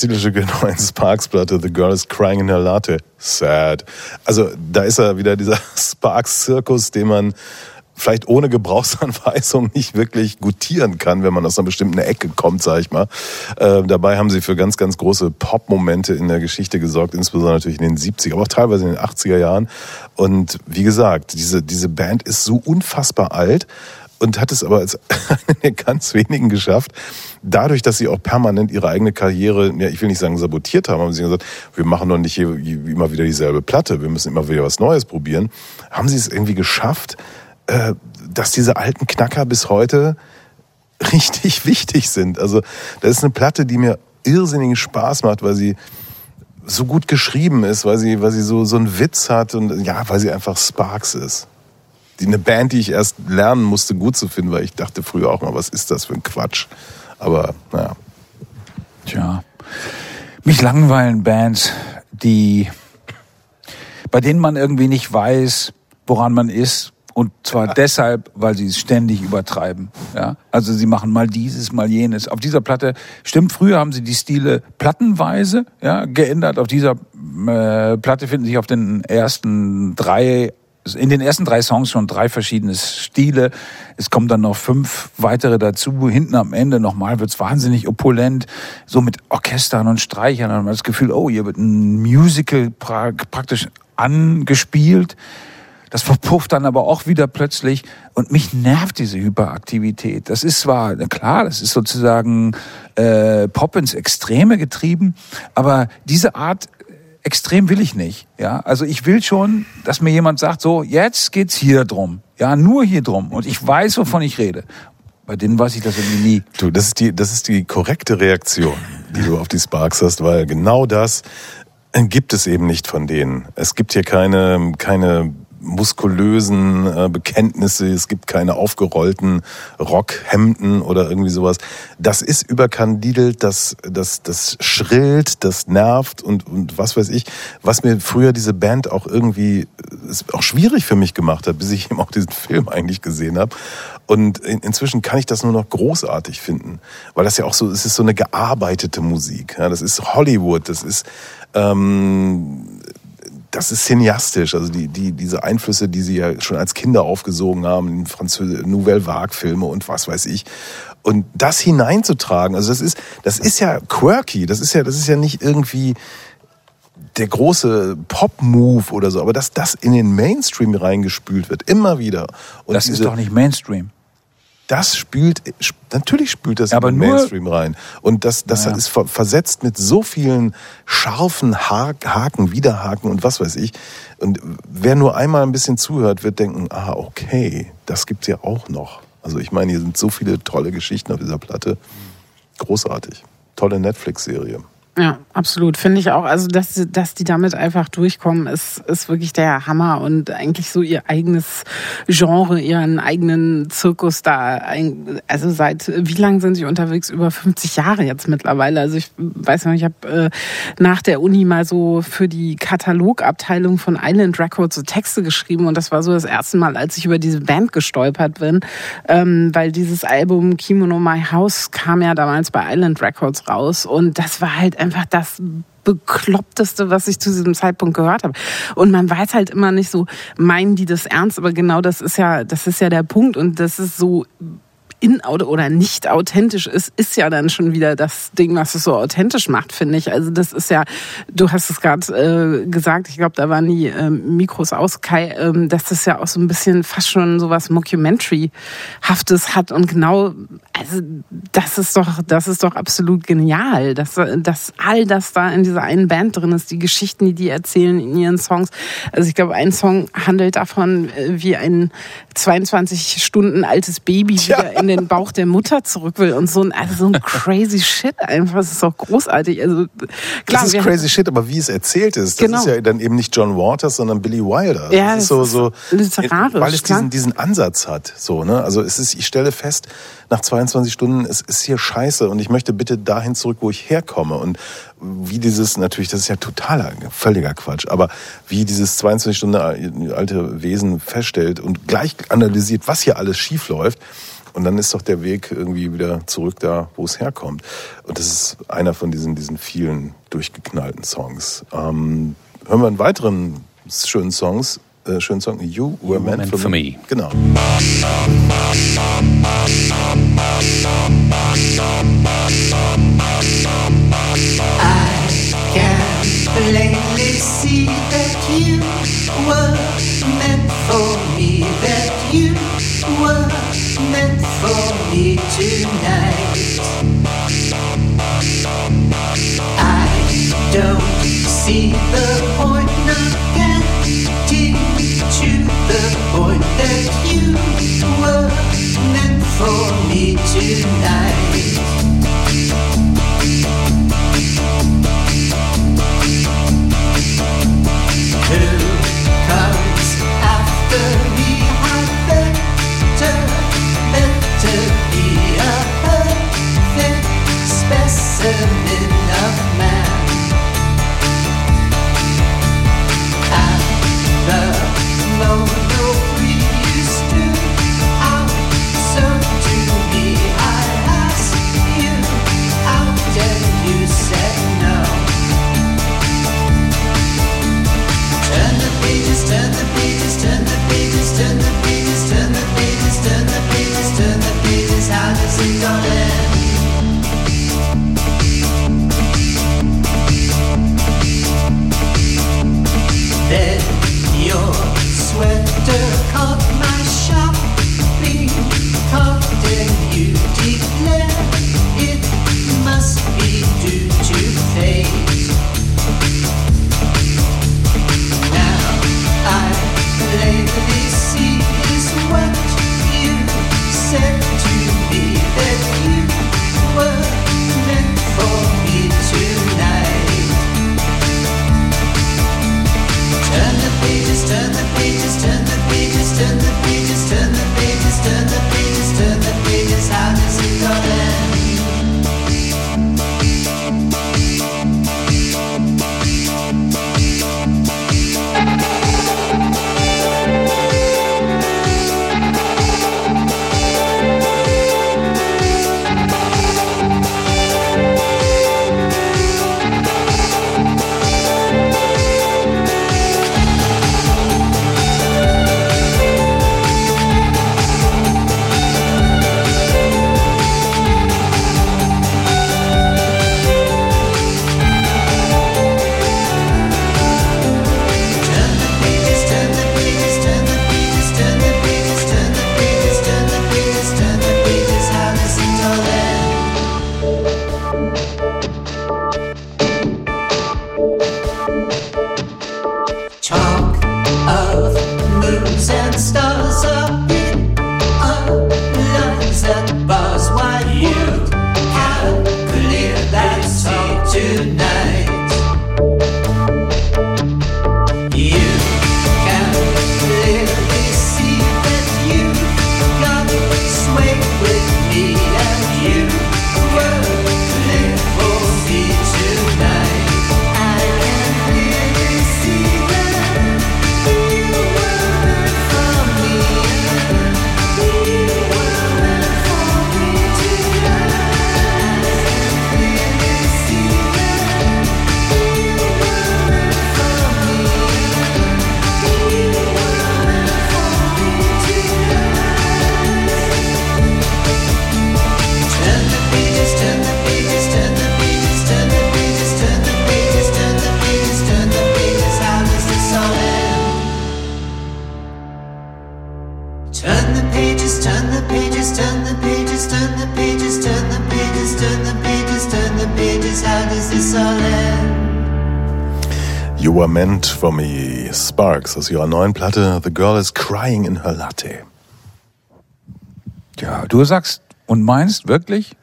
Ja, Titelstück der neuen Sparks-Platte, The Girl is Crying in Her Latte. Sad. Also da ist er wieder dieser Sparks-Zirkus, den man vielleicht ohne Gebrauchsanweisung nicht wirklich gutieren kann, wenn man aus einer bestimmten Ecke kommt, sag ich mal. Äh, dabei haben sie für ganz, ganz große Pop-Momente in der Geschichte gesorgt, insbesondere natürlich in den 70er, aber auch teilweise in den 80er Jahren. Und wie gesagt, diese, diese Band ist so unfassbar alt und hat es aber als eine der ganz wenigen geschafft, dadurch, dass sie auch permanent ihre eigene Karriere, ja, ich will nicht sagen sabotiert haben, haben sie gesagt, wir machen doch nicht immer wieder dieselbe Platte, wir müssen immer wieder was Neues probieren, haben sie es irgendwie geschafft, äh, dass diese alten Knacker bis heute richtig wichtig sind. Also das ist eine Platte, die mir irrsinnigen Spaß macht, weil sie so gut geschrieben ist, weil sie, weil sie so, so einen Witz hat und ja, weil sie einfach Sparks ist eine Band, die ich erst lernen musste, gut zu finden, weil ich dachte früher auch mal, was ist das für ein Quatsch. Aber naja. Tja. Mich langweilen Bands, die bei denen man irgendwie nicht weiß, woran man ist. Und zwar deshalb, weil sie es ständig übertreiben. Ja? Also sie machen mal dieses, mal jenes. Auf dieser Platte, stimmt, früher haben sie die Stile plattenweise ja, geändert. Auf dieser äh, Platte finden sich auf den ersten drei in den ersten drei Songs schon drei verschiedene Stile. Es kommen dann noch fünf weitere dazu. Hinten am Ende nochmal wird's wahnsinnig opulent, so mit Orchestern und Streichern. Dann hat man das Gefühl, oh, hier wird ein Musical pra praktisch angespielt. Das verpufft dann aber auch wieder plötzlich und mich nervt diese Hyperaktivität. Das ist zwar, klar, das ist sozusagen äh, Pop ins Extreme getrieben, aber diese Art extrem will ich nicht. Ja, also ich will schon, dass mir jemand sagt, so jetzt geht's hier drum. Ja, nur hier drum. Und ich weiß, wovon ich rede. Bei denen weiß ich das irgendwie nie. Du, das ist die, das ist die korrekte Reaktion, die du auf die Sparks hast, weil genau das gibt es eben nicht von denen. Es gibt hier keine, keine muskulösen äh, Bekenntnisse, es gibt keine aufgerollten Rockhemden oder irgendwie sowas. Das ist überkandidelt, das, das, das schrillt, das nervt und, und was weiß ich, was mir früher diese Band auch irgendwie ist auch schwierig für mich gemacht hat, bis ich eben auch diesen Film eigentlich gesehen habe. Und in, inzwischen kann ich das nur noch großartig finden, weil das ja auch so, es ist so eine gearbeitete Musik. Ja, das ist Hollywood, das ist ähm, das ist cineastisch, also die, die, diese Einflüsse, die sie ja schon als Kinder aufgesogen haben, in französische Nouvelle Vague-Filme und was weiß ich. Und das hineinzutragen, also das ist, das ist ja quirky, das ist ja, das ist ja nicht irgendwie der große Pop-Move oder so, aber dass das in den Mainstream reingespült wird, immer wieder. Und das ist doch nicht Mainstream das spült, natürlich spült das aber in den Mainstream rein. Und das, das ja. ist versetzt mit so vielen scharfen Haken, Widerhaken und was weiß ich. Und wer nur einmal ein bisschen zuhört, wird denken, ah, okay, das gibt's ja auch noch. Also ich meine, hier sind so viele tolle Geschichten auf dieser Platte. Großartig. Tolle Netflix-Serie. Ja, absolut. Finde ich auch. Also, dass, dass die damit einfach durchkommen, ist, ist wirklich der Hammer und eigentlich so ihr eigenes Genre, ihren eigenen Zirkus da. Also, seit wie lang sind sie unterwegs? Über 50 Jahre jetzt mittlerweile. Also, ich weiß noch, ich habe äh, nach der Uni mal so für die Katalogabteilung von Island Records so Texte geschrieben und das war so das erste Mal, als ich über diese Band gestolpert bin, ähm, weil dieses Album Kimono My House kam ja damals bei Island Records raus und das war halt einfach das bekloppteste, was ich zu diesem Zeitpunkt gehört habe. Und man weiß halt immer nicht so, meinen die das ernst, aber genau das ist ja, das ist ja der Punkt und das ist so in oder nicht authentisch ist, ist ja dann schon wieder das Ding, was es so authentisch macht, finde ich. Also das ist ja, du hast es gerade äh, gesagt, ich glaube, da waren die äh, Mikros aus, Kai, äh, dass das ja auch so ein bisschen fast schon so was Mockumentary-haftes hat und genau, also das ist doch, das ist doch absolut genial, dass, dass all das da in dieser einen Band drin ist, die Geschichten, die die erzählen in ihren Songs. Also ich glaube, ein Song handelt davon, äh, wie ein 22 Stunden altes Baby ja. wieder in den Bauch der Mutter zurück will und so ein, also so ein crazy Shit einfach. Das ist doch großartig. Also, klar, das ist crazy Shit, aber wie es erzählt ist, das genau. ist ja dann eben nicht John Waters, sondern Billy Wilder. Ja, das, ist so, so literarisch. Weil es diesen, diesen Ansatz hat. So, ne? Also es ist, ich stelle fest, nach 22 Stunden, es ist hier scheiße und ich möchte bitte dahin zurück, wo ich herkomme. Und wie dieses, natürlich, das ist ja totaler, völliger Quatsch, aber wie dieses 22 Stunden alte Wesen feststellt und gleich analysiert, was hier alles schief läuft. Und dann ist doch der Weg irgendwie wieder zurück da, wo es herkommt. Und das ist einer von diesen, diesen vielen durchgeknallten Songs. Ähm, hören wir einen weiteren schönen Songs. Äh, schönen Song, You Were you Meant, meant for, for me. me. Genau. I can plainly see that you were meant for me, that you were meant for me tonight. I don't see the point of getting to the point that you were meant for me tonight. turn the bees, turn the bees, turn the bees, turn the bees. How does it go there? Sparks aus ihrer neuen Platte The Girl is Crying in Her Latte. Ja, du sagst und meinst wirklich,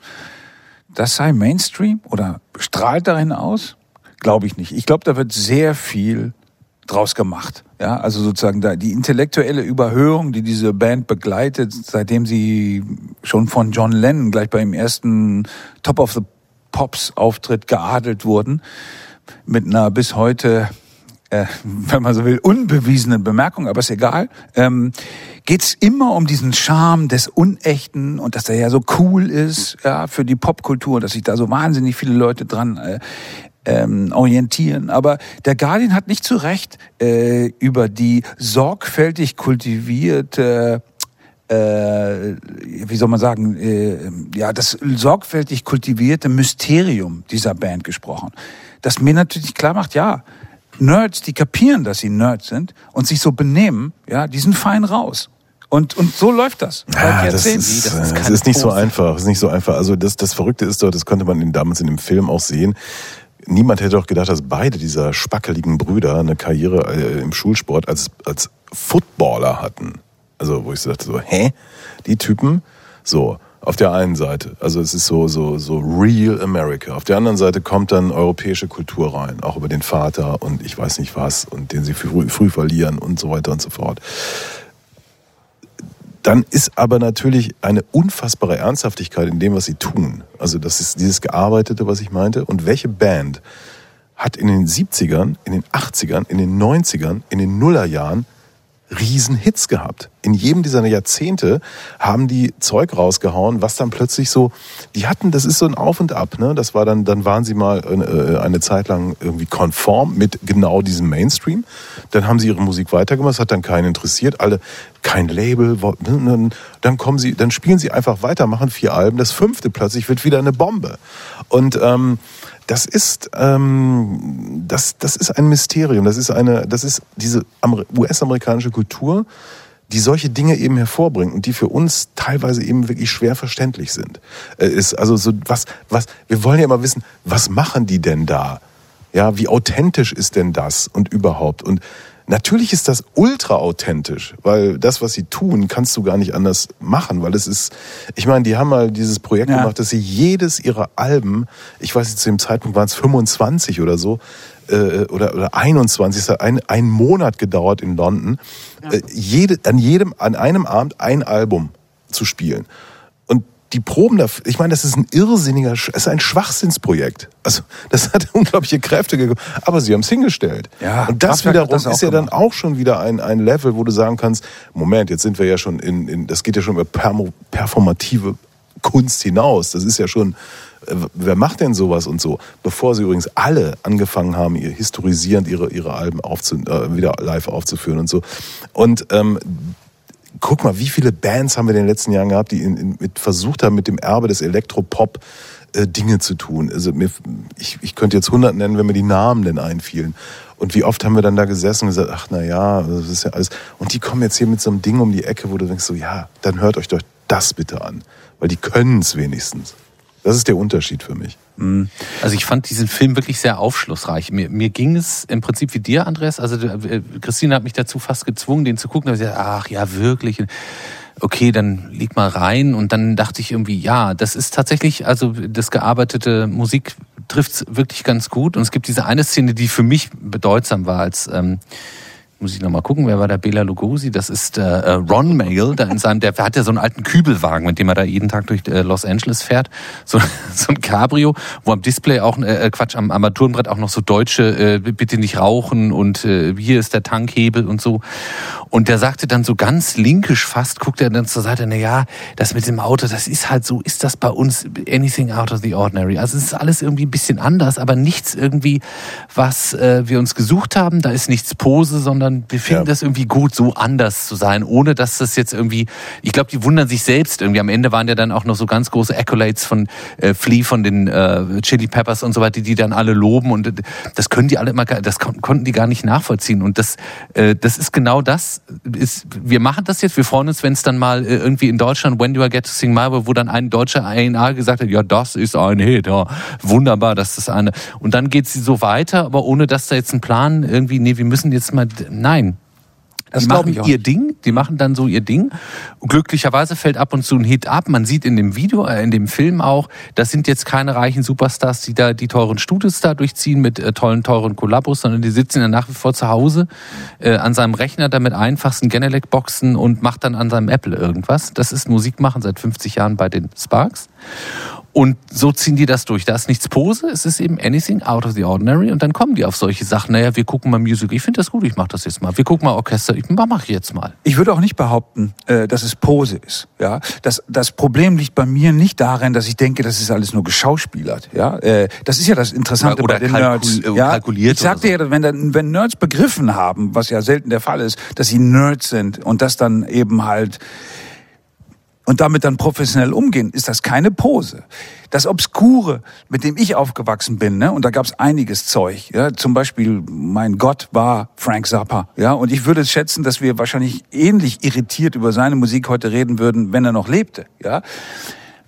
das sei Mainstream oder strahlt darin aus? Glaube ich nicht. Ich glaube, da wird sehr viel draus gemacht. Ja, also sozusagen da die intellektuelle Überhöhung, die diese Band begleitet, seitdem sie schon von John Lennon gleich beim ersten Top of the Pops Auftritt geadelt wurden, mit einer bis heute äh, wenn man so will, unbewiesenen Bemerkung, aber ist egal, ähm, geht immer um diesen Charme des Unechten und dass er ja so cool ist ja, für die Popkultur, dass sich da so wahnsinnig viele Leute dran äh, ähm, orientieren. Aber der Guardian hat nicht zu Recht äh, über die sorgfältig kultivierte äh, wie soll man sagen, äh, ja, das sorgfältig kultivierte Mysterium dieser Band gesprochen. Das mir natürlich klar macht, ja, Nerds, die kapieren, dass sie Nerds sind und sich so benehmen, ja, die sind fein raus. Und, und so läuft das. Ja, das ist, das ist, das ist nicht so einfach. Das ist nicht so einfach. Also das, das Verrückte ist doch, das konnte man damals in dem Film auch sehen. Niemand hätte doch gedacht, dass beide dieser spackeligen Brüder eine Karriere äh, im Schulsport als, als Footballer hatten. Also, wo ich so dachte, so, hä? Die Typen? So, auf der einen Seite. Also es ist so, so, so real America. Auf der anderen Seite kommt dann europäische Kultur rein, auch über den Vater und ich weiß nicht was und den sie früh, früh verlieren und so weiter und so fort. Dann ist aber natürlich eine unfassbare Ernsthaftigkeit in dem, was sie tun. Also das ist dieses Gearbeitete, was ich meinte. Und welche Band hat in den 70ern, in den 80ern, in den 90ern, in den Nullerjahren Riesenhits gehabt. In jedem dieser Jahrzehnte haben die Zeug rausgehauen, was dann plötzlich so, die hatten, das ist so ein Auf und Ab, ne? Das war dann, dann waren sie mal äh, eine Zeit lang irgendwie konform mit genau diesem Mainstream. Dann haben sie ihre Musik weitergemacht, das hat dann keinen interessiert, alle kein Label, ne, ne, dann kommen sie, dann spielen sie einfach weiter, machen vier Alben, das fünfte plötzlich wird wieder eine Bombe. Und ähm, das ist, ähm, das, das ist ein Mysterium. Das ist eine, das ist diese US-amerikanische Kultur, die solche Dinge eben hervorbringt und die für uns teilweise eben wirklich schwer verständlich sind. Äh, ist also so was, was, wir wollen ja immer wissen, was machen die denn da? Ja, wie authentisch ist denn das und überhaupt? Und Natürlich ist das ultra authentisch, weil das, was sie tun, kannst du gar nicht anders machen, weil es ist, ich meine, die haben mal dieses Projekt ja. gemacht, dass sie jedes ihrer Alben, ich weiß nicht, zu dem Zeitpunkt waren es 25 oder so, äh, oder, oder 21, es hat ein, ein Monat gedauert in London, ja. äh, jede, an jedem, an einem Abend ein Album zu spielen die Proben dafür, ich meine, das ist ein irrsinniger, es ist ein Schwachsinnsprojekt. Also, das hat unglaubliche Kräfte gegeben. Aber sie haben es hingestellt. Ja, und das wiederum das ist ja gemacht. dann auch schon wieder ein, ein Level, wo du sagen kannst, Moment, jetzt sind wir ja schon in, in das geht ja schon über performative Kunst hinaus. Das ist ja schon, äh, wer macht denn sowas und so? Bevor sie übrigens alle angefangen haben, ihr historisierend ihre, ihre Alben aufzu, äh, wieder live aufzuführen und so. Und ähm, guck mal, wie viele Bands haben wir in den letzten Jahren gehabt, die in, in, mit, versucht haben, mit dem Erbe des Elektropop äh, Dinge zu tun. Also mir, ich, ich könnte jetzt hundert nennen, wenn mir die Namen denn einfielen. Und wie oft haben wir dann da gesessen und gesagt, ach na ja, das ist ja alles. Und die kommen jetzt hier mit so einem Ding um die Ecke, wo du denkst so, ja, dann hört euch doch das bitte an, weil die können es wenigstens. Das ist der Unterschied für mich. Mhm. Also ich fand diesen Film wirklich sehr aufschlussreich. Mir, mir ging es im Prinzip wie dir, Andreas. Also äh, Christine hat mich dazu fast gezwungen, den zu gucken. Da habe ich gesagt, ach ja, wirklich. Okay, dann leg mal rein. Und dann dachte ich irgendwie, ja, das ist tatsächlich, also das gearbeitete Musik trifft's wirklich ganz gut. Und es gibt diese eine Szene, die für mich bedeutsam war, als ähm, muss ich nochmal gucken, wer war der Bela Lugosi? Das ist äh, äh Ron Mail, der in seinem, der hat ja so einen alten Kübelwagen, mit dem er da jeden Tag durch äh, Los Angeles fährt. So, so ein Cabrio, wo am Display auch, äh, äh, Quatsch, am Armaturenbrett auch noch so deutsche, äh, bitte nicht rauchen und äh, hier ist der Tankhebel und so. Und der sagte dann so ganz linkisch fast, guckt er dann zur Seite, na ja, das mit dem Auto, das ist halt so, ist das bei uns anything out of the ordinary. Also es ist alles irgendwie ein bisschen anders, aber nichts irgendwie, was äh, wir uns gesucht haben. Da ist nichts Pose, sondern sondern wir finden Ja. das irgendwie gut, so anders zu sein, ohne dass das jetzt irgendwie, ich glaube, die wundern sich selbst irgendwie. Am Ende waren ja dann auch noch so ganz große Accolades von äh, Flea, von den äh, Chili Peppers und so weiter, die die dann alle loben und das können die alle immer, gar- das kon konnten die gar nicht nachvollziehen und das, äh, das ist genau das. Ist, wir machen das jetzt, wir freuen uns, wenn es dann mal äh, irgendwie in Deutschland When Do I Get to Sing My Way, wo dann ein deutscher A&R gesagt hat, ja, das ist ein Hit, ja, wunderbar, das ist eine. Und dann geht sie so weiter, aber ohne dass da jetzt ein Plan irgendwie, nee, wir müssen jetzt mal, nein. Das die machen ihr Ding, die machen dann so ihr Ding. Und glücklicherweise fällt ab und zu ein Hit ab. Man sieht in dem Video, äh, in dem Film auch, das sind jetzt keine reichen Superstars, die da die teuren Studios da durchziehen mit äh, tollen, teuren Kollabos, sondern die sitzen ja nach wie vor zu Hause äh, an seinem Rechner da mit einfachsten Genelec-Boxen und macht dann an seinem Apple irgendwas. Das ist Musik machen seit 50 Jahren bei den Sparks. Und so ziehen die das durch. Da ist nichts Pose, es ist eben anything out of the ordinary. Und dann kommen die auf solche Sachen. Naja, wir gucken mal Musical. Ich finde das gut, ich mache das jetzt mal. Wir gucken mal Orchester. Ich mache ich jetzt mal. Ich würde auch nicht behaupten, äh, dass es Pose ist. Ja, das, das Problem liegt bei mir nicht darin, dass ich denke, das ist alles nur geschauspielert. Ja, äh, das ist ja das Interessante Oder- oder bei den Nerds. äh, Ja, kalkuliert ich sagte oder ja, wenn, dann- wenn Nerds begriffen haben, was ja selten der Fall ist, dass sie Nerds sind und das dann eben halt und damit dann professionell umgehen, ist das keine Pose. Das Obskure, mit dem ich aufgewachsen bin, ne, und da gab's einiges Zeug. Ja, zum Beispiel, mein Gott war Frank Zappa. Ja, und ich würde schätzen, dass wir wahrscheinlich ähnlich irritiert über seine Musik heute reden würden, wenn er noch lebte. Ja,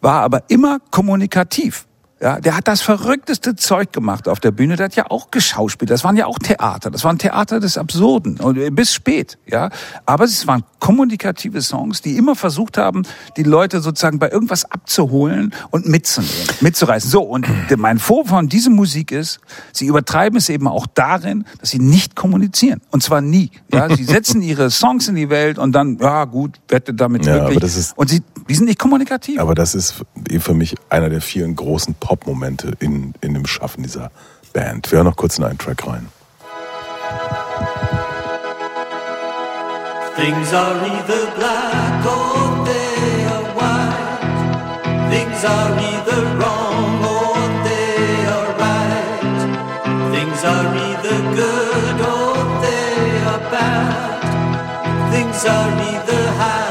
war aber immer kommunikativ. Ja, der hat das verrückteste Zeug gemacht auf der Bühne. Der hat ja auch geschauspielt. Das waren ja auch Theater. Das waren Theater des Absurden und äh, bis spät. Ja, aber es waren kommunikative Songs, die immer versucht haben, die Leute sozusagen bei irgendwas abzuholen und mitzunehmen, mitzureißen. So und mein Vorwurf von dieser Musik ist, sie übertreiben es eben auch darin, dass sie nicht kommunizieren und zwar nie. Ja, sie setzen ihre Songs in die Welt und dann ja gut, wette damit Ja, glücklich. aber das ist- und sie, die sind nicht kommunikativ. Aber das ist für mich einer der vielen großen Pop-Momente in, in dem Schaffen dieser Band. Wir hören noch kurz in einen Track rein. Things are either black or they are white. Things are either wrong or they are right. Things are either good or they are bad. Things are either happy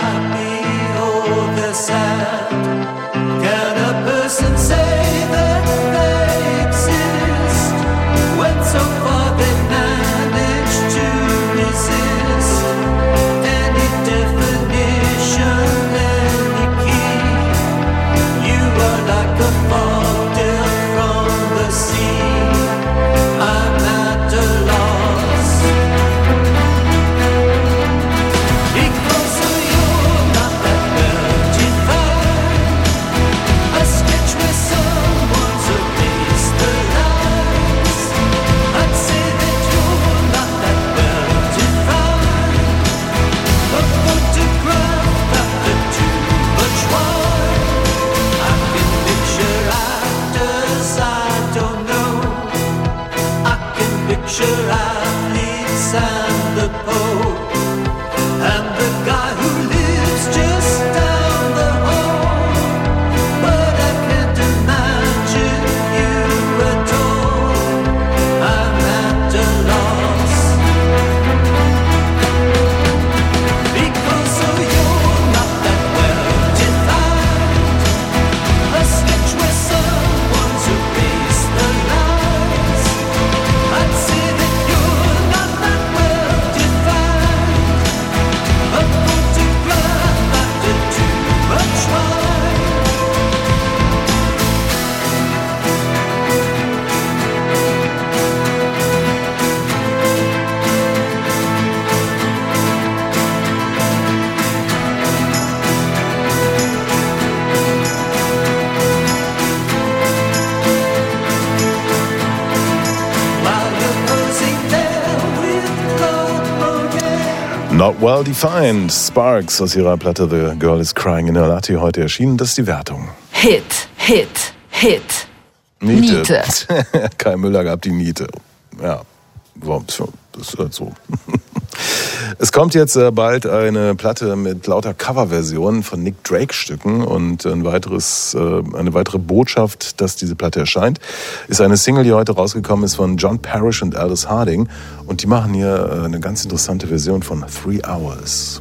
well defined. Sparks aus ihrer Platte The Girl is Crying in a Latte heute erschienen. Das ist die Wertung. Hit, Hit, Hit. Niete. Kai Müller gab die Niete. Ja, das ist halt so. Es kommt jetzt äh, bald eine Platte mit lauter Coverversionen von Nick Drake Stücken und ein weiteres, äh, eine weitere Botschaft, dass diese Platte erscheint, ist eine Single, die heute rausgekommen ist von John Parrish und Aldous Harding und die machen hier äh, eine ganz interessante Version von Three Hours.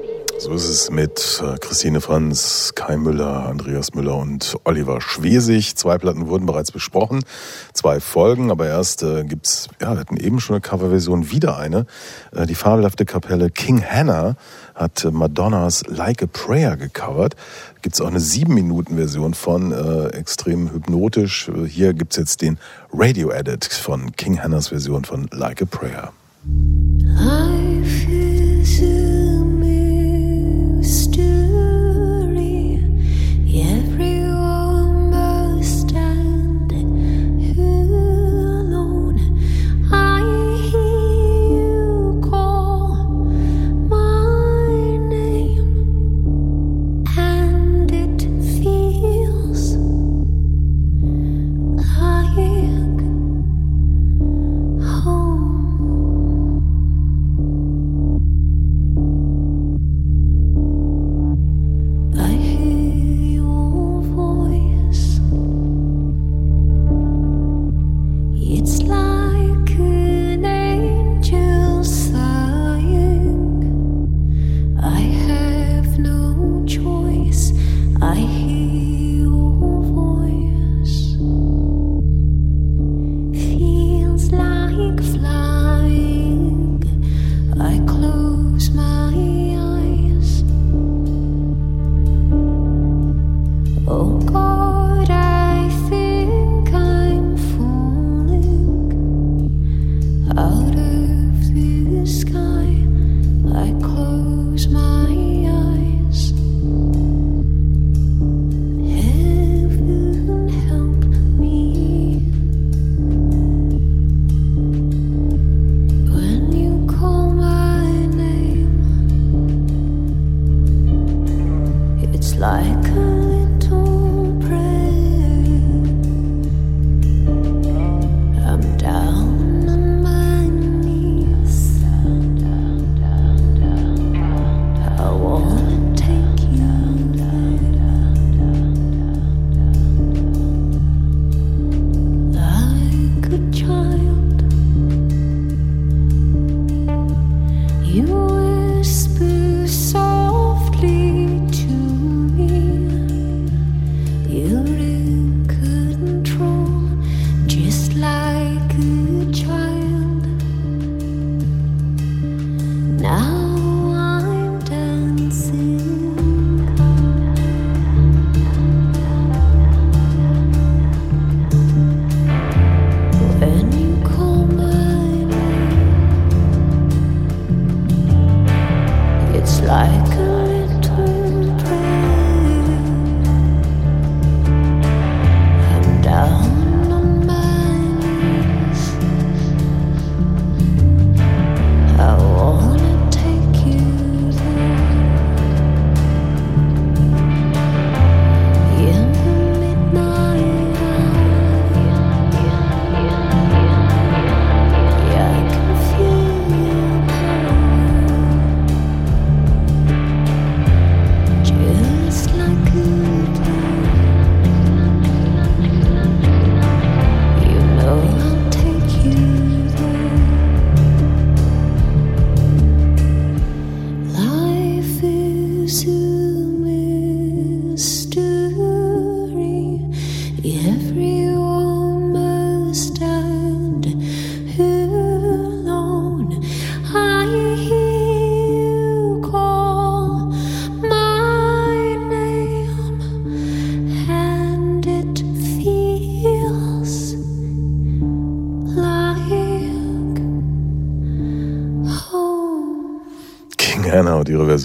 So ist es mit äh, Christine Franz, Kai Müller, Andreas Müller und Oliver Schwesig. Zwei Platten wurden bereits besprochen, zwei Folgen, aber erst äh, gibt's, ja, wir hatten eben schon eine Coverversion, wieder eine. Äh, die fabelhafte Kapelle King Hannah hat äh, Madonnas Like a Prayer gecovert. Gibt's auch eine sieben Minuten Version von, äh, extrem hypnotisch. Äh, hier gibt's jetzt den Radio Edit von King Hannahs Version von Like a Prayer. Life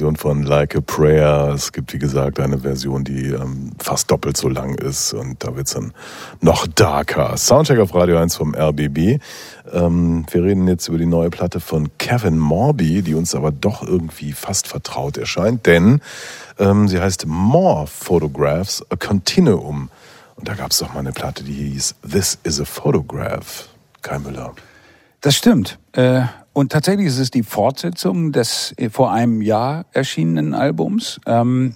Version von Like a Prayer. Es gibt, wie gesagt, eine Version, die ähm, fast doppelt so lang ist und da wird's dann noch darker. Soundcheck auf Radio 1 vom RBB. Ähm, wir reden jetzt über die neue Platte von Kevin Morby, die uns aber doch irgendwie fast vertraut erscheint, denn ähm, sie heißt More Photographs, a Continuum. Und da gab's doch mal eine Platte, die hieß This is a Photograph. Kai Müller. Das stimmt. Äh, Und tatsächlich ist es die Fortsetzung des äh, vor einem Jahr erschienenen Albums. Ähm,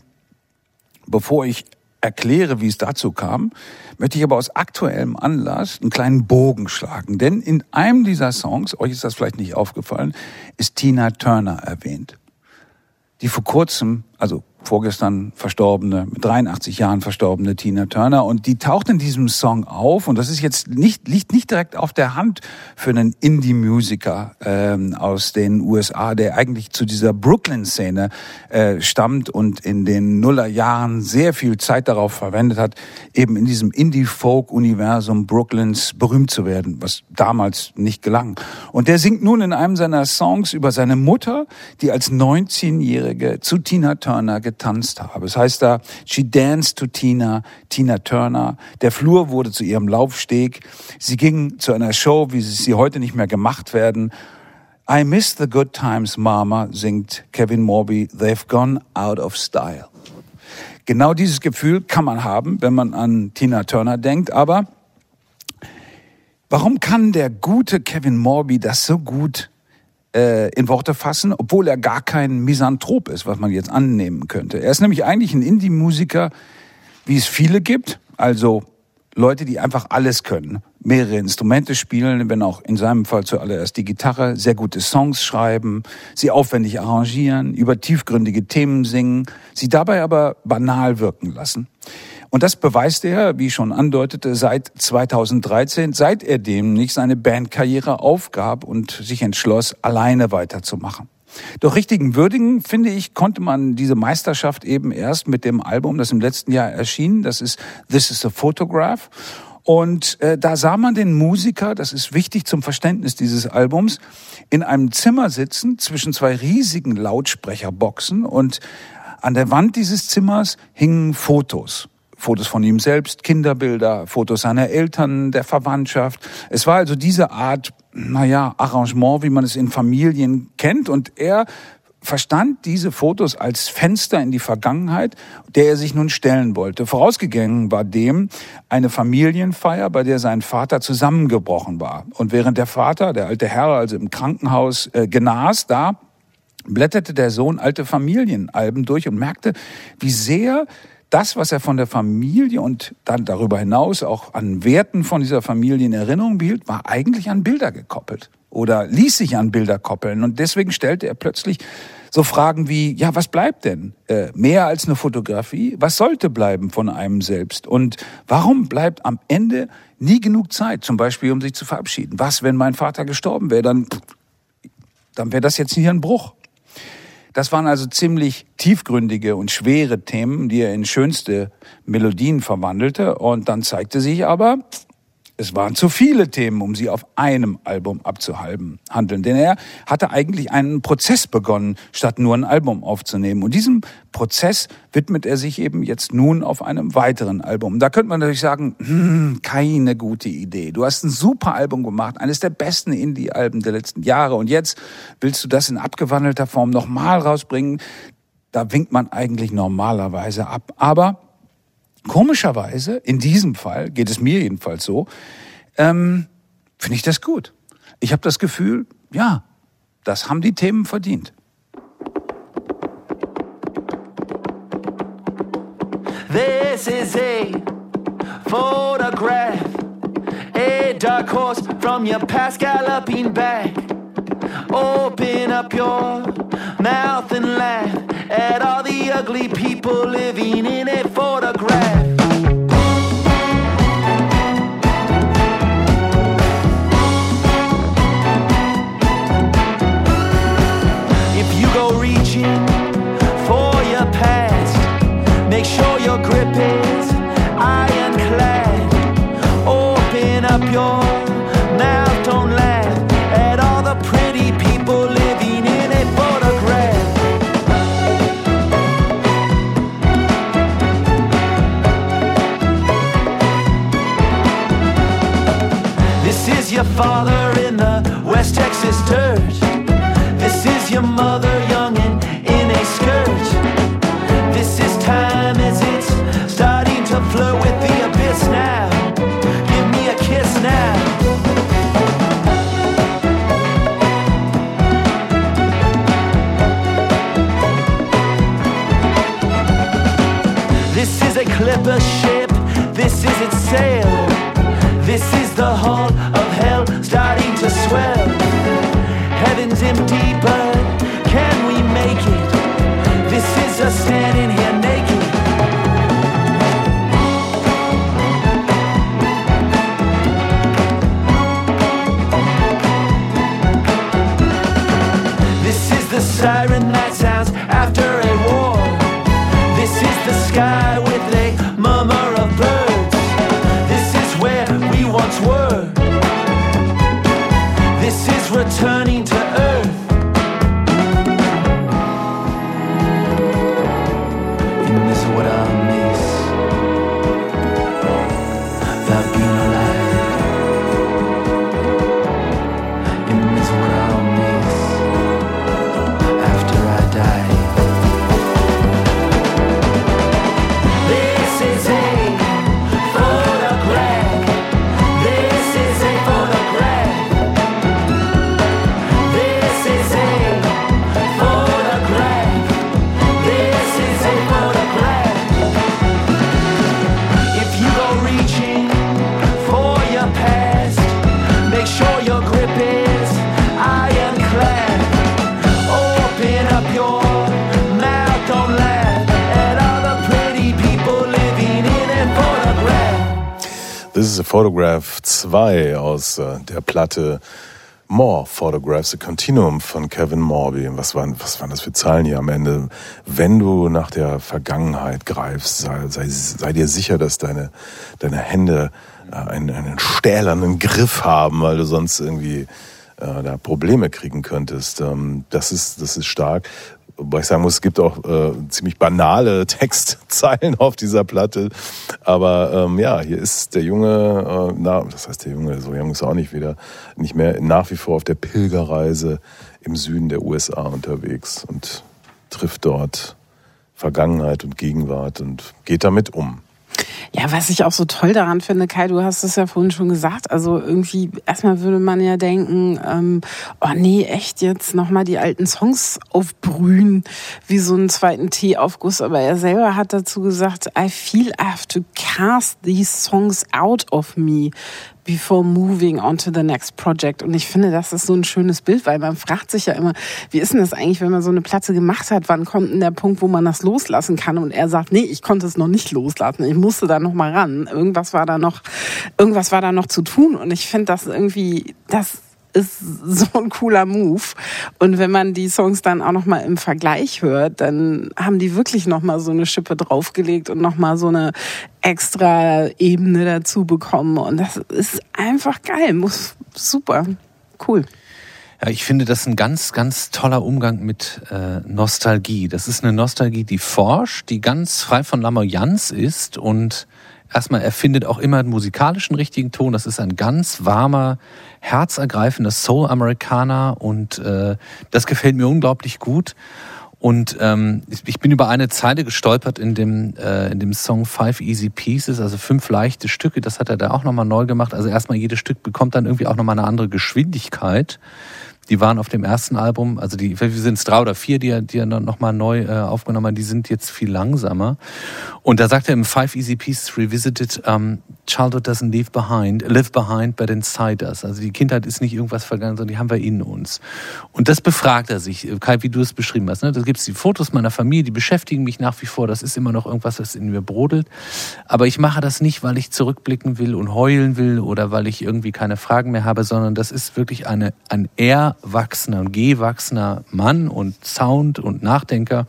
bevor ich erkläre, wie es dazu kam, möchte ich aber aus aktuellem Anlass einen kleinen Bogen schlagen. Denn in einem dieser Songs, euch ist das vielleicht nicht aufgefallen, ist Tina Turner erwähnt. die vor kurzem, also vorgestern verstorbene, mit 83 Jahren verstorbene Tina Turner. Und die taucht in diesem Song auf. Und das ist jetzt nicht, liegt nicht direkt auf der Hand für einen Indie-Musiker ähm, aus den USA, der eigentlich zu dieser Brooklyn-Szene äh, stammt und in den Nullerjahren sehr viel Zeit darauf verwendet hat, eben in diesem Indie-Folk-Universum Brooklyns berühmt zu werden, was damals nicht gelang. Und der singt nun in einem seiner Songs über seine Mutter, die als 19-Jährige zu Tina Turner getanzt habe. Es heißt da, she danced to Tina, Tina Turner. Der Flur wurde zu ihrem Laufsteg. Sie ging zu einer Show, wie sie heute nicht mehr gemacht werden. I miss the good times, Mama, singt Kevin Morby. They've gone out of style. Genau dieses Gefühl kann man haben, wenn man an Tina Turner denkt, aber warum kann der gute Kevin Morby das so gut in Worte fassen, obwohl er gar kein Misanthrop ist, was man jetzt annehmen könnte. Er ist nämlich eigentlich ein Indie-Musiker, wie es viele gibt, also Leute, die einfach alles können. Mehrere Instrumente spielen, wenn auch in seinem Fall zuallererst die Gitarre, sehr gute Songs schreiben, sie aufwendig arrangieren, über tiefgründige Themen singen, sie dabei aber banal wirken lassen. Und das beweist er, wie ich schon andeutete, seit 2013, seit er demnächst seine Bandkarriere aufgab und sich entschloss, alleine weiterzumachen. Doch richtigen würdigen, finde ich, konnte man diese Meisterschaft eben erst mit dem Album, das im letzten Jahr erschien. Das ist This is a Photograph. Und äh, da sah man den Musiker, das ist wichtig zum Verständnis dieses Albums, in einem Zimmer sitzen zwischen zwei riesigen Lautsprecherboxen und an der Wand dieses Zimmers hingen Fotos. Fotos von ihm selbst, Kinderbilder, Fotos seiner Eltern, der Verwandtschaft. Es war also diese Art, naja, Arrangement, wie man es in Familien kennt. Und er verstand diese Fotos als Fenster in die Vergangenheit, der er sich nun stellen wollte. Vorausgegangen war dem eine Familienfeier, bei der sein Vater zusammengebrochen war. Und während der Vater, der alte Herr, also im Krankenhaus äh, genas, da blätterte der Sohn alte Familienalben durch und merkte, wie sehr das, was er von der Familie und dann darüber hinaus auch an Werten von dieser Familie in Erinnerung behielt, war eigentlich an Bilder gekoppelt oder ließ sich an Bilder koppeln. Und deswegen stellte er plötzlich so Fragen wie, ja, was bleibt denn? Äh, mehr als eine Fotografie? Was sollte bleiben von einem selbst? Und warum bleibt am Ende nie genug Zeit, zum Beispiel, um sich zu verabschieden? Was, wenn mein Vater gestorben wäre? Dann, dann wäre das jetzt hier ein Bruch. Das waren also ziemlich tiefgründige und schwere Themen, die er in schönste Melodien verwandelte. Und dann zeigte sich aber, es waren zu viele Themen, um sie auf einem Album abzuhalten, handeln. Denn er hatte eigentlich einen Prozess begonnen, statt nur ein Album aufzunehmen. Und diesem Prozess widmet er sich eben jetzt nun auf einem weiteren Album. Da könnte man natürlich sagen, hm, keine gute Idee. Du hast ein super Album gemacht, eines der besten Indie-Alben der letzten Jahre. Und jetzt willst du das in abgewandelter Form nochmal rausbringen. Da winkt man eigentlich normalerweise ab. Aber Komischerweise, in diesem Fall, geht es mir jedenfalls so, ähm, finde ich das gut. Ich habe das Gefühl, ja, das haben die Themen verdient. This is a photograph, a dark horse from your past galloping back. Open up your mouth and laugh at all the ugly people living in a photograph. Father in the West Texas dirt. This is your mother young and in a skirt. This is time as it's starting to flirt with the abyss now. Give me a kiss now. This is a clipper ship, this is its sail. Empty, Photograph 2 aus äh, der Platte More Photographs, a Continuum von Kevin Morby. Was waren, was waren das für Zahlen hier am Ende? Wenn du nach der Vergangenheit greifst, sei, sei, sei dir sicher, dass deine, deine Hände äh, einen, einen stählernen Griff haben, weil du sonst irgendwie äh, da Probleme kriegen könntest. Ähm, das ist, das ist stark. Wobei ich sagen muss, es gibt auch äh, ziemlich banale Textzeilen auf dieser Platte. Aber ähm, ja, hier ist der Junge, äh, na, das heißt der Junge, so jung ist er auch nicht wieder, nicht mehr nach wie vor auf der Pilgerreise im Süden der USA unterwegs und trifft dort Vergangenheit und Gegenwart und geht damit um. Ja, was ich auch so toll daran finde, Kai, du hast es ja vorhin schon gesagt. Also irgendwie, erstmal würde man ja denken, ähm, oh nee, echt jetzt nochmal die alten Songs aufbrühen, wie so einen zweiten Teeaufguss. Aber er selber hat dazu gesagt, I feel I have to cast these songs out of me before moving on to the next project. Und ich finde, das ist so ein schönes Bild, weil man fragt sich ja immer, wie ist denn das eigentlich, wenn man so eine Platte gemacht hat, wann kommt denn der Punkt, wo man das loslassen kann? Und er sagt, nee, ich konnte es noch nicht loslassen. Ich musste da noch mal ran. Irgendwas war da noch, irgendwas war da noch zu tun. Und ich finde das irgendwie, das ist so ein cooler Move. Und wenn man die Songs dann auch noch mal im Vergleich hört, dann haben die wirklich noch mal so eine Schippe draufgelegt und noch mal so eine extra Ebene dazu bekommen. Und das ist einfach geil. Muss super cool. Ja, ich finde das ein ganz, ganz toller Umgang mit äh, Nostalgie. Das ist eine Nostalgie, die forscht, die ganz frei von Lamoyanz ist und erstmal er findet auch immer einen musikalischen richtigen Ton. Das ist ein ganz warmer, herzergreifender Soul-Amerikaner und äh, das gefällt mir unglaublich gut. Und ähm, ich bin über eine Zeile gestolpert in dem, äh, in dem Song Five Easy Pieces, also fünf leichte Stücke. Das hat er da auch nochmal neu gemacht. Also erstmal jedes Stück bekommt dann irgendwie auch nochmal eine andere Geschwindigkeit. Die waren auf dem ersten Album, also die, sind es drei oder vier, die er, die er nochmal neu äh, aufgenommen hat, die sind jetzt viel langsamer. Und da sagt er im Five Easy Pieces Revisited, um, Childhood doesn't leave behind, live behind, but inside us. Also die Kindheit ist nicht irgendwas vergangen, sondern die haben wir in uns. Und das befragt er sich, Kai, wie du es beschrieben hast. Ne? Da gibt's die Fotos meiner Familie, die beschäftigen mich nach wie vor. Das ist immer noch irgendwas, was in mir brodelt. Aber ich mache das nicht, weil ich zurückblicken will und heulen will oder weil ich irgendwie keine Fragen mehr habe, sondern das ist wirklich eine, ein erwachsener und gewachsener Mann und Sound und Nachdenker,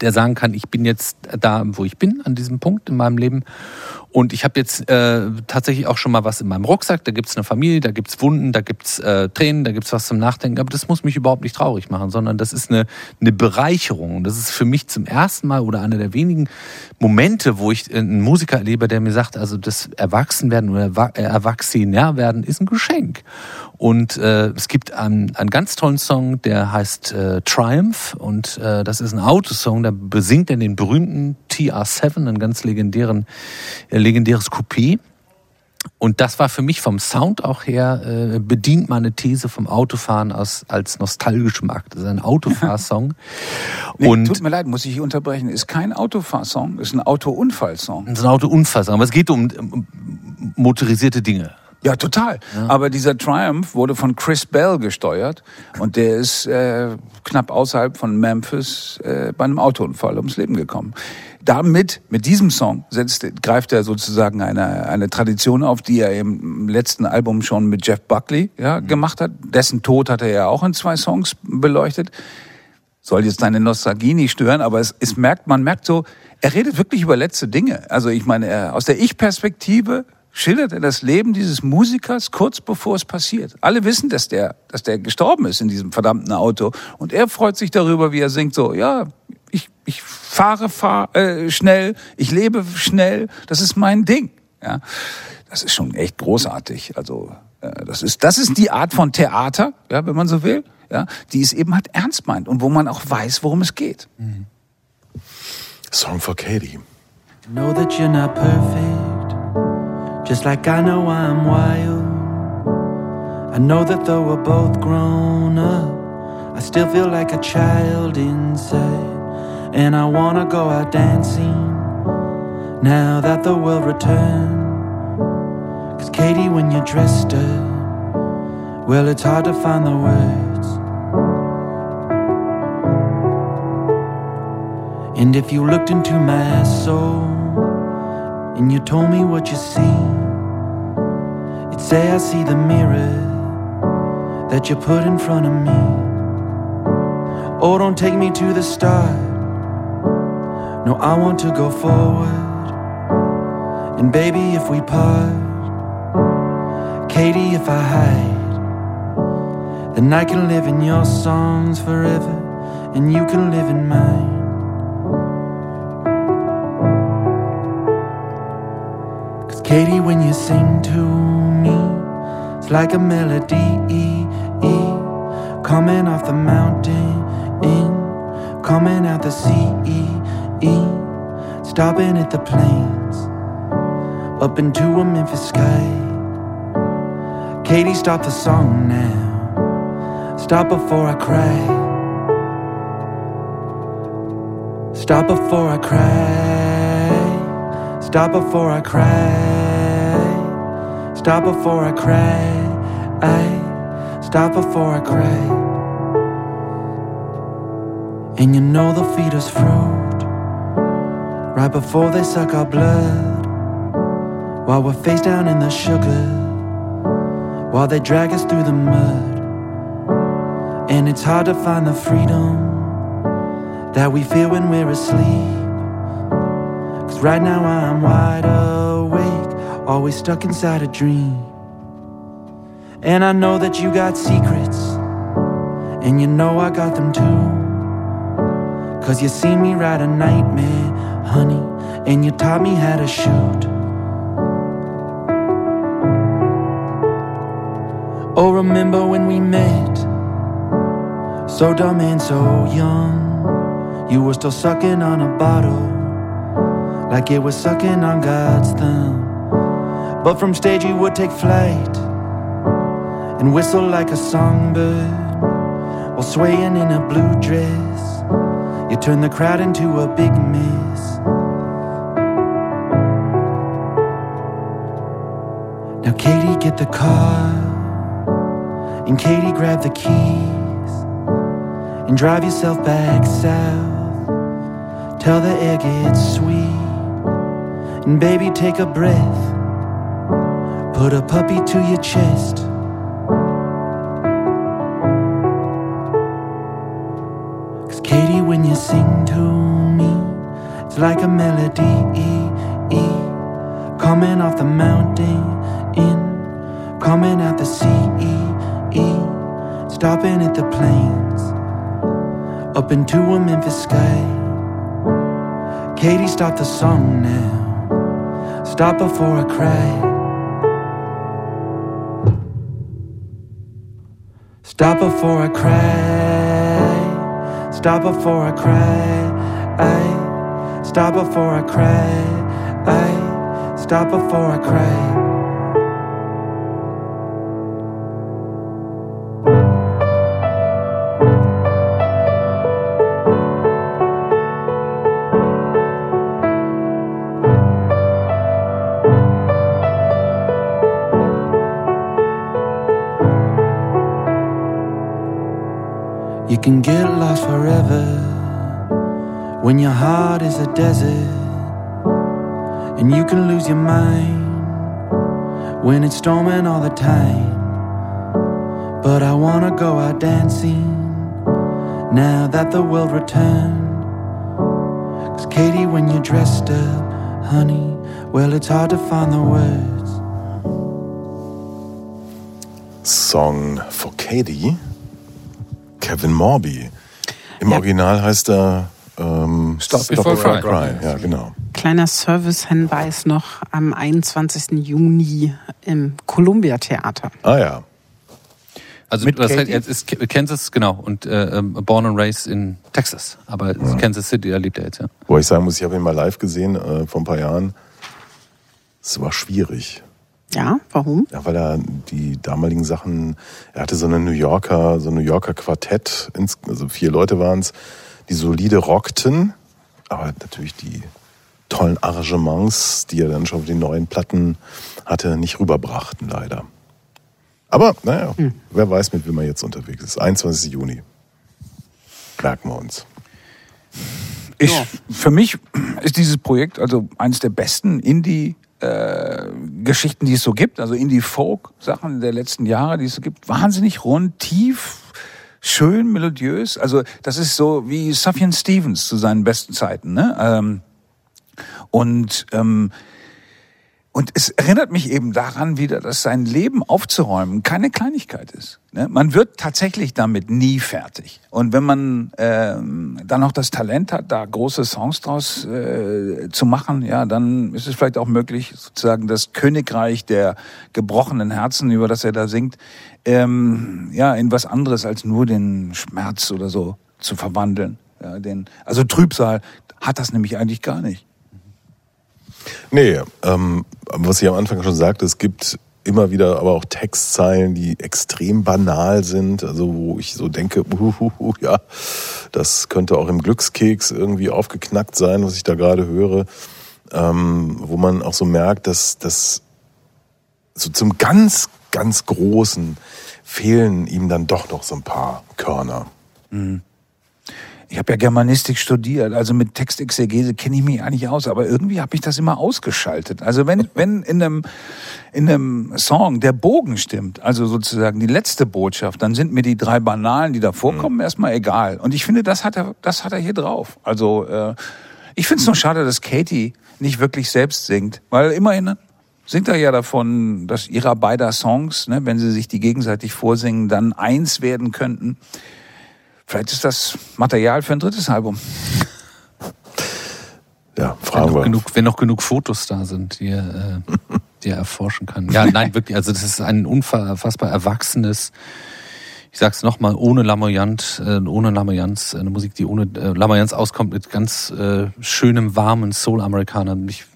der sagen kann, ich bin jetzt da, wo ich bin, an diesem Punkt in meinem Leben. Und ich habe jetzt äh, tatsächlich auch schon mal was in meinem Rucksack. Da gibt's eine Familie, da gibt's Wunden, da gibt's äh, Tränen, da gibt's was zum Nachdenken. Aber das muss mich überhaupt nicht traurig machen, sondern das ist eine, eine Bereicherung. Und das ist für mich zum ersten Mal oder einer der wenigen Momente, wo ich einen Musiker erlebe, der mir sagt, also das Erwachsenwerden oder Erwachsener werden ist ein Geschenk. Und äh, es gibt einen, einen ganz tollen Song, der heißt äh, Triumph. Und äh, das ist ein Autosong, da besingt er den berühmten TR7, einen ganz legendären, äh, legendäres Coupé. Und das war für mich vom Sound auch her, äh, bedient meine These vom Autofahren aus, als nostalgischem Akt. Das ist ein Autofahrsong. Nee, und tut mir leid, muss ich unterbrechen. Ist kein Autofahrsong, ist ein Autounfallsong. ist ein Autounfallsong. Aber es geht um, um motorisierte Dinge. Ja, total. Aber dieser Triumph wurde von Chris Bell gesteuert und der ist äh, knapp außerhalb von Memphis äh, bei einem Autounfall ums Leben gekommen. Damit, mit diesem Song, setzt, greift er sozusagen eine, eine Tradition auf, die er im letzten Album schon mit Jeff Buckley ja, gemacht hat. Dessen Tod hat er ja auch in zwei Songs beleuchtet. Soll jetzt deine Nostalgie nicht stören, aber es, es merkt, man merkt so, er redet wirklich über letzte Dinge. Also ich meine, er, aus der Ich-Perspektive schildert er das Leben dieses Musikers kurz bevor es passiert. Alle wissen, dass der, dass der gestorben ist in diesem verdammten Auto. Und er freut sich darüber, wie er singt so, ja, ich, fahre fahr, äh, schnell, ich lebe schnell, das ist mein Ding. Ja, das ist schon echt großartig. Also äh, das ist, das ist die Art von Theater, ja, wenn man so will, ja, die es eben halt ernst meint und wo man auch weiß, worum es geht. Song for Katie. Know that you're not perfect, just like I know I'm wild. I know that though we're both grown up, I still feel like a child inside. And I wanna go out dancing now that the world returned. Cause Katie, when you're dressed up, well, it's hard to find the words. And if you looked into my soul and you told me what you see, say I see the mirror that you put in front of me. Oh, don't take me to the start. No, I want to go forward. And baby, if we part, Katie, if I hide, then I can live in your songs forever, and you can live in mine. Cause Katie, when you sing to me, it's like a melody coming off the mountain, in, coming out the sea, stopping at the plains, up into a Memphis sky. Katie, stop the song now. Stop before I cry. Stop before I cry. Stop before I cry. Stop before I cry. I stop before I cry. And you know they'll feed us fruit right before they suck our blood. While we're face down in the sugar, while they drag us through the mud. And it's hard to find the freedom that we feel when we're asleep. Cause right now I'm wide awake, always stuck inside a dream. And I know that you got secrets, and you know I got them too. Cause you see me ride a nightmare, honey, and you taught me how to shoot. Oh, remember when we met? So dumb and so young. You were still sucking on a bottle, like it was sucking on God's thumb. But from stage, you would take flight and whistle like a songbird while swaying in a blue dress. You turn the crowd into a big mess. Now, Katie, get the car, and Katie, grab the keys, and drive yourself back south. Till the air gets sweet, and baby, take a breath. Put a puppy to your chest. Like a melody coming off the mountain, in, coming out the sea, stopping at the plains, up into a Memphis sky. Katie, stop the song now. Stop before I cry. Stop before I cry. Stop before I cry. I stop before I cry. I stop before I cry. A desert, and you can lose your mind when it's storming all the time. But I wanna go out dancing now that the world returned. Cause Katie, when you're dressed up, honey, well, it's hard to find the words. Song for Katie. Kevin Morby. Im Ja. Original heißt er Stop Before Before I Cry. Ja, genau. Kleiner Service-Hinweis noch am 21. Juni im Columbia Theater. Ah ja. Also Mit das heißt, jetzt ist Kansas, genau, und äh, ähm, born and raised in Texas. Aber Kansas City, da lebt er jetzt, ja. Wo ich sagen muss, ich habe ihn mal live gesehen äh, vor ein paar Jahren. Es war schwierig. Ja, warum? Ja, weil er die damaligen Sachen, er hatte so eine New Yorker, so ein New Yorker Quartett, ins- also vier Leute waren es, die solide rockten, aber natürlich die tollen Arrangements, die er dann schon auf den neuen Platten hatte, nicht rüberbrachten, leider. Aber, naja, wer weiß, mit wem er jetzt unterwegs ist. 21. Juni. Merken wir uns. Ich, Für mich ist dieses Projekt also eines der besten Indie äh, Geschichten, die es so gibt, also Indie-Folk-Sachen der letzten Jahre, die es so gibt, wahnsinnig rund, tief, schön, melodiös. Also das ist so wie Sufjan Stevens zu seinen besten Zeiten. Ne? Ähm, und ähm, und es erinnert mich eben daran wieder, dass sein Leben aufzuräumen keine Kleinigkeit ist. Ne? Man wird tatsächlich damit nie fertig. Und wenn man ähm, dann noch das Talent hat, da große Songs draus äh, zu machen, ja, dann ist es vielleicht auch möglich, sozusagen das Königreich der gebrochenen Herzen, über das er da singt, ähm, ja, in was anderes als nur den Schmerz oder so zu verwandeln. Ja, den, also Trübsal hat das nämlich eigentlich gar nicht. Nee, ähm, was ich am Anfang schon sagte, es gibt immer wieder aber auch Textzeilen, die extrem banal sind, also wo ich so denke, uhuhu, ja, das könnte auch im Glückskeks irgendwie aufgeknackt sein, was ich da gerade höre, ähm, wo man auch so merkt, dass das so zum ganz, ganz Großen fehlen ihm dann doch noch so ein paar Körner. Mhm. Ich habe ja Germanistik studiert, also mit Textexegese kenne ich mich eigentlich aus, aber irgendwie habe ich das immer ausgeschaltet. Also wenn, wenn in einem, in einem Song der Bogen stimmt, also sozusagen die letzte Botschaft, dann sind mir die drei Banalen, die da vorkommen, mhm. erstmal egal. Und ich finde, das hat er, das hat er hier drauf. Also äh, ich finde es nur schade, dass Katie nicht wirklich selbst singt, weil immerhin singt er ja davon, dass ihrer beider Songs, ne, wenn sie sich die gegenseitig vorsingen, dann eins werden könnten. Vielleicht ist das Material für ein drittes Album. Ja, fragen wenn wir. Genug, wenn noch genug Fotos da sind, die er, äh, die er erforschen kann. Ja, nein, wirklich. Also das ist ein unfassbar erwachsenes, ich sag's nochmal, ohne Lamoyant, äh, ohne Lamoyanz, eine Musik, die ohne äh, Lamoyanz auskommt, mit ganz äh, schönem, warmen Soul-Amerikaner. Mich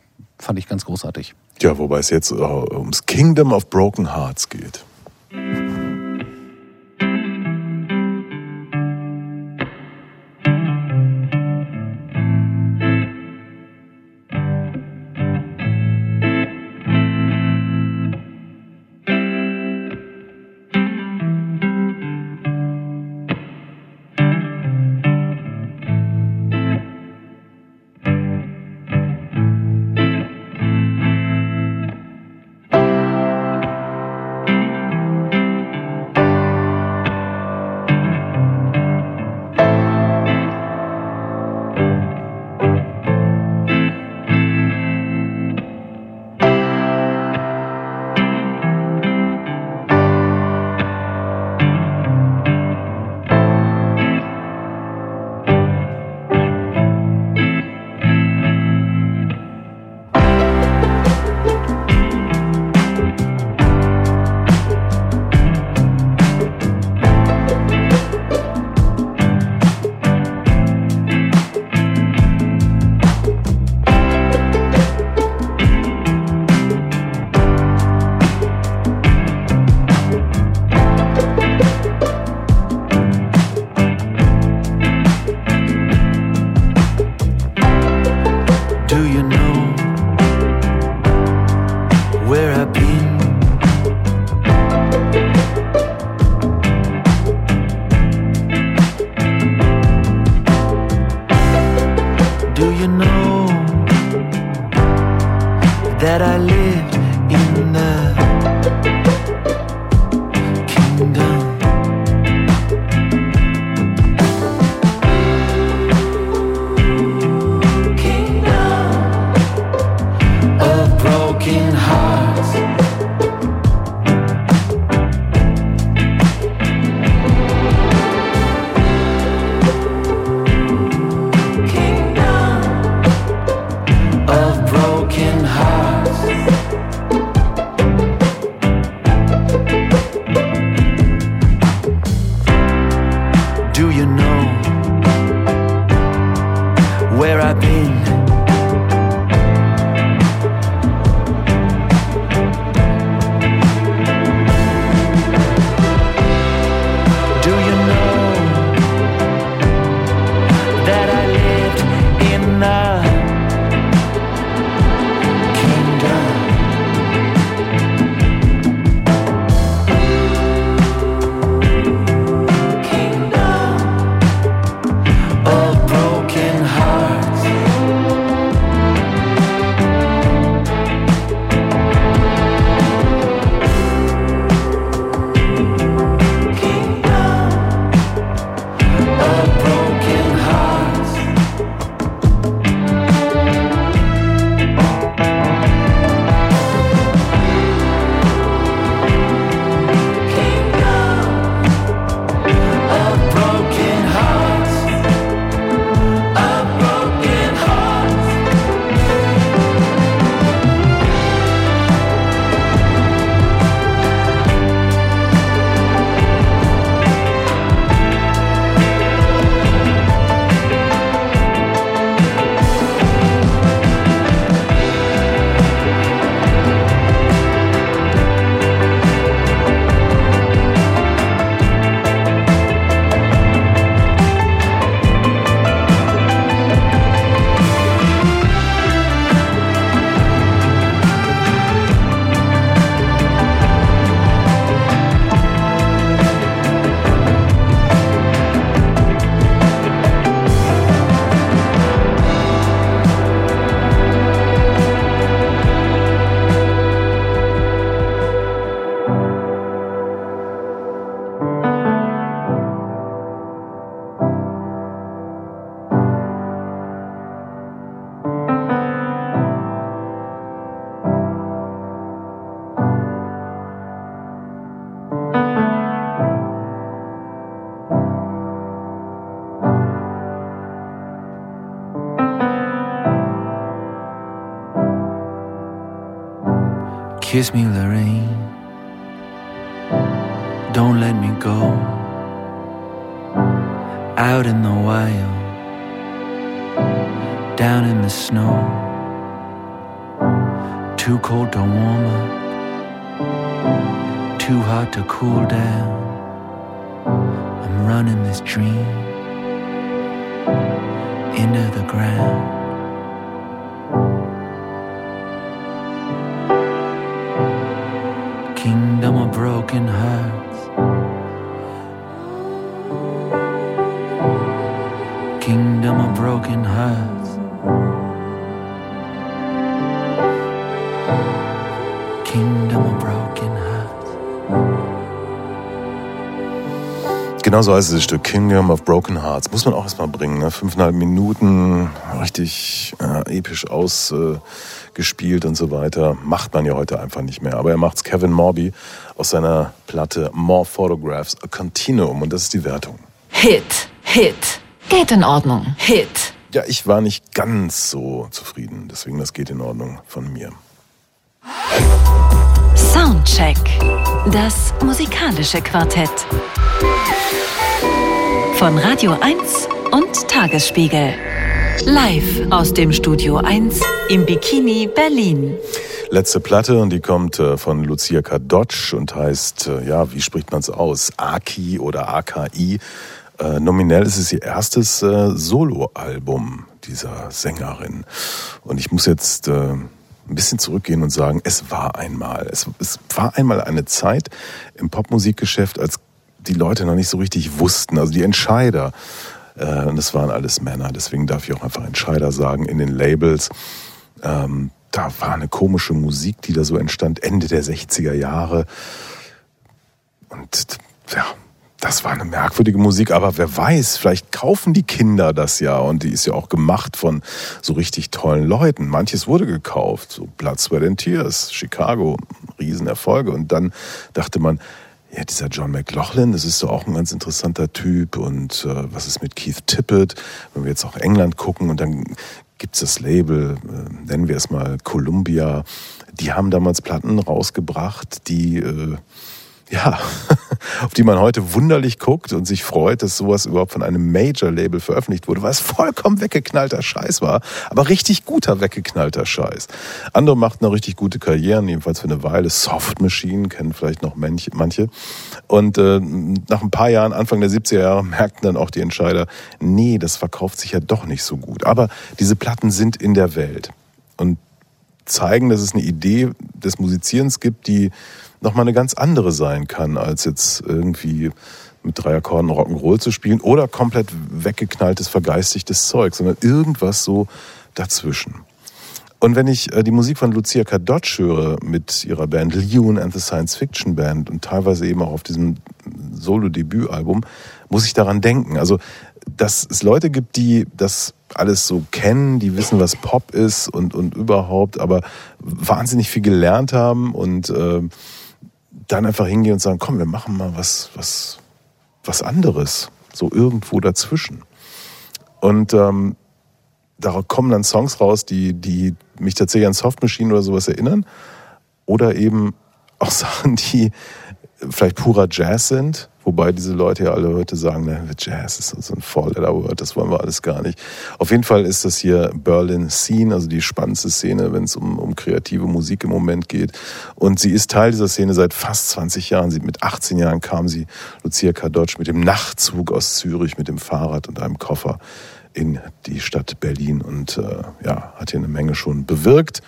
fand ich ganz großartig. Ja, wobei es jetzt äh, ums Kingdom of Broken Hearts geht. Kiss me, Lorraine. Genauso heißt dieses Stück Kingdom of Broken Hearts. Muss man auch erstmal bringen. Ne? Fünfeinhalb Minuten, richtig äh, episch ausgespielt äh, und so weiter. Macht man ja heute einfach nicht mehr. Aber er macht's Kevin Morby aus seiner Platte More Photographs, A Continuum. Und das ist die Wertung. Hit, Hit. Geht in Ordnung. Hit. Ja, ich war nicht ganz so zufrieden. Deswegen, das geht in Ordnung von mir. Soundcheck. Das musikalische Quartett. Von Radio 1 und Tagesspiegel. Live aus dem Studio 1 im Bikini Berlin. Letzte Platte und die kommt äh, von Lucia Kadocz und heißt, äh, ja, wie spricht man es aus? Aki oder AKI. Äh, nominell ist es ihr erstes äh, Soloalbum dieser Sängerin. Und ich muss jetzt äh, ein bisschen zurückgehen und sagen, es war einmal. Es, es war einmal eine Zeit im Popmusikgeschäft, als die Leute noch nicht so richtig wussten, also die Entscheider. Äh, und es waren alles Männer, deswegen darf ich auch einfach Entscheider sagen in den Labels. Ähm, da war eine komische Musik, die da so entstand, Ende der 60er Jahre. Und ja, das war eine merkwürdige Musik, aber wer weiß, vielleicht kaufen die Kinder das ja und die ist ja auch gemacht von so richtig tollen Leuten. Manches wurde gekauft, so Blood, Sweat and Tears, Chicago, Riesenerfolge. Und dann dachte man, ja, dieser John McLaughlin, das ist doch auch ein ganz interessanter Typ und äh, was ist mit Keith Tippett, wenn wir jetzt auch England gucken und dann gibt's das Label, äh, nennen wir es mal Columbia, die haben damals Platten rausgebracht, die äh, ja, auf die man heute wunderlich guckt und sich freut, dass sowas überhaupt von einem Major-Label veröffentlicht wurde, weil es vollkommen weggeknallter Scheiß war, aber richtig guter weggeknallter Scheiß. Andere machten noch richtig gute Karrieren, jedenfalls für eine Weile. Soft Machine kennen vielleicht noch manche. Und äh, nach ein paar Jahren, Anfang der 70er Jahre, merkten dann auch die Entscheider, nee, das verkauft sich ja doch nicht so gut. Aber diese Platten sind in der Welt und zeigen, dass es eine Idee des Musizierens gibt, die nochmal eine ganz andere sein kann, als jetzt irgendwie mit drei Akkorden Rock'n'Roll zu spielen oder komplett weggeknalltes, vergeistigtes Zeug, sondern irgendwas so dazwischen. Und wenn ich äh, die Musik von Lucia Kadocz höre mit ihrer Band Leon and the Science Fiction Band und teilweise eben auch auf diesem Solo-Debütalbum, muss ich daran denken. Also, dass es Leute gibt, die das alles so kennen, die wissen, was Pop ist und, und überhaupt, aber wahnsinnig viel gelernt haben und äh, dann einfach hingehen und sagen, komm, wir machen mal was, was, was anderes, so irgendwo dazwischen. Und ähm, da kommen dann Songs raus, die, die mich tatsächlich an Soft Machine oder sowas erinnern. Oder eben auch Sachen, die vielleicht purer Jazz sind, wobei diese Leute ja alle heute sagen, ne, Jazz ist so ein Four-Letter-Word, das wollen wir alles gar nicht. Auf jeden Fall ist das hier Berlin Scene, also die spannendste Szene, wenn es um, um kreative Musik im Moment geht. Und sie ist Teil dieser Szene seit fast 20 Jahren. Sie, mit 18 Jahren kam sie, Lucia Kadocz, mit dem Nachtzug aus Zürich, mit dem Fahrrad und einem Koffer in die Stadt Berlin und äh, ja, hat hier eine Menge schon bewirkt.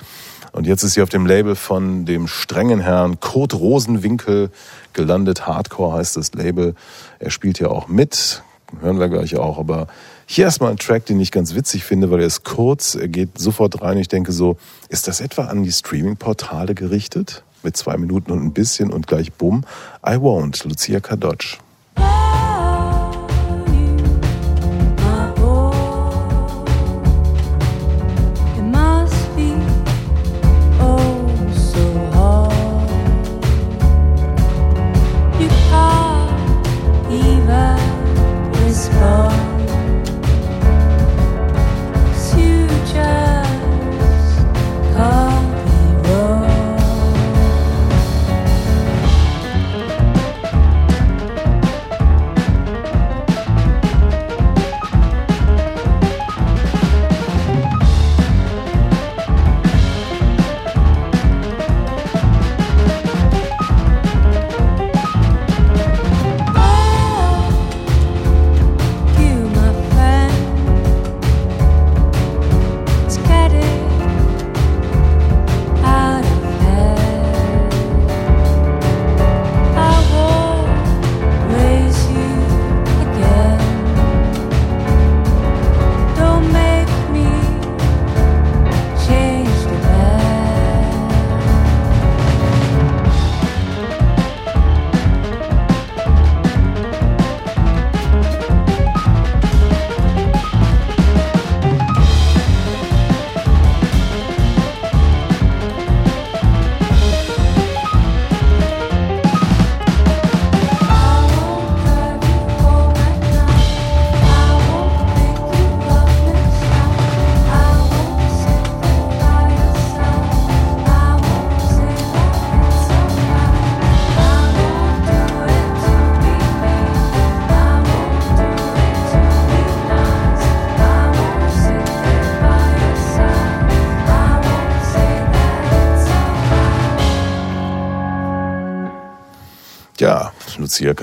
Und jetzt ist sie auf dem Label von dem strengen Herrn Kurt Rosenwinkel gelandet. Hardcore heißt das Label. Er spielt ja auch mit. Hören wir gleich auch. Aber hier erstmal ein Track, den ich ganz witzig finde, weil er ist kurz. Er geht sofort rein. Ich denke so, ist das etwa an die Streaming-Portale gerichtet? Mit zwei Minuten und ein bisschen und gleich bumm. I won't. Lucia Kadocz.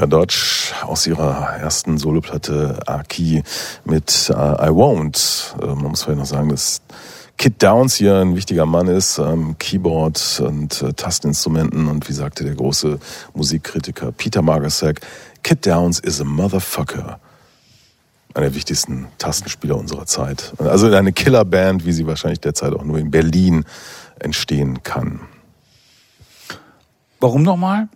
Lucia Kadocz aus ihrer ersten Soloplatte Aki mit äh, I Won't. Äh, man muss vielleicht noch sagen, dass Kid Downs hier ein wichtiger Mann ist, ähm, Keyboard und äh, Tastinstrumenten und wie sagte der große Musikkritiker Peter Margasek, Kid Downs is a motherfucker. Einer der wichtigsten Tastenspieler unserer Zeit. Also eine Killerband, wie sie wahrscheinlich derzeit auch nur in Berlin entstehen kann. Warum nochmal?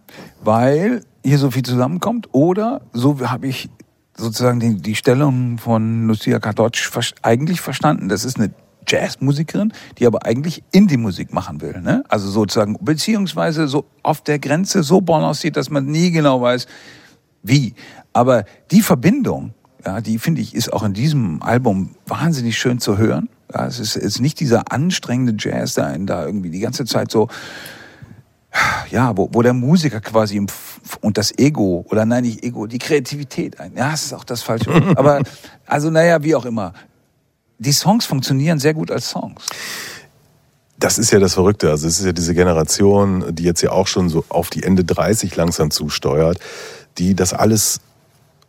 Weil hier so viel zusammenkommt oder so habe ich sozusagen die, die Stellung von Lucia Kadocz eigentlich verstanden. Das ist eine Jazzmusikerin, die aber eigentlich Indie-Musik machen will. Ne? Also sozusagen, beziehungsweise so auf der Grenze so balanciert, dass man nie genau weiß, wie. Aber die Verbindung, ja, die finde ich, ist auch in diesem Album wahnsinnig schön zu hören. Ja, es ist, es ist nicht dieser anstrengende Jazz, der einen da irgendwie die ganze Zeit so ja, wo, wo der Musiker quasi im und das Ego oder nein, nicht Ego, die Kreativität ein. Ja, es ist auch das falsche. Aber also naja, wie auch immer. Die Songs funktionieren sehr gut als Songs. Das ist ja das Verrückte. Also es ist ja diese Generation, die jetzt ja auch schon so auf die Ende 30 langsam zusteuert, die das alles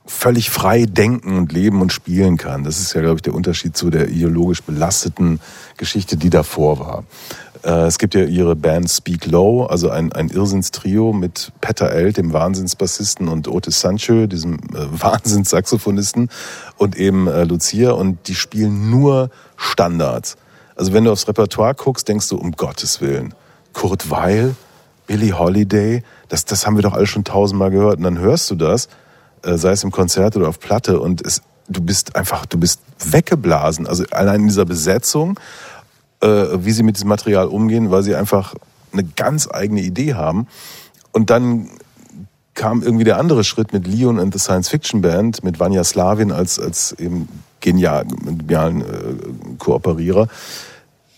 völlig frei denken und leben und spielen kann. Das ist ja, glaube ich, der Unterschied zu der ideologisch belasteten Geschichte, die davor war. Äh, Es gibt ja ihre Band Speak Low, also ein, ein Irrsinnstrio mit Peter Elt, dem Wahnsinnsbassisten, und Otis Sancho, diesem äh, Wahnsinnssaxophonisten, und eben äh, Lucia, und die spielen nur Standards. Also wenn du aufs Repertoire guckst, denkst du, um Gottes Willen, Kurt Weil, Billie Holiday, das, das haben wir doch alle schon tausendmal gehört. Und dann hörst du das, äh, sei es im Konzert oder auf Platte, und es, du bist einfach, du bist weggeblasen. Also allein in dieser Besetzung, wie sie mit diesem Material umgehen, weil sie einfach eine ganz eigene Idee haben. Und dann kam irgendwie der andere Schritt mit Leon and the Science Fiction Band, mit Vanya Slavin als, als eben genial, genialen äh, Kooperierer,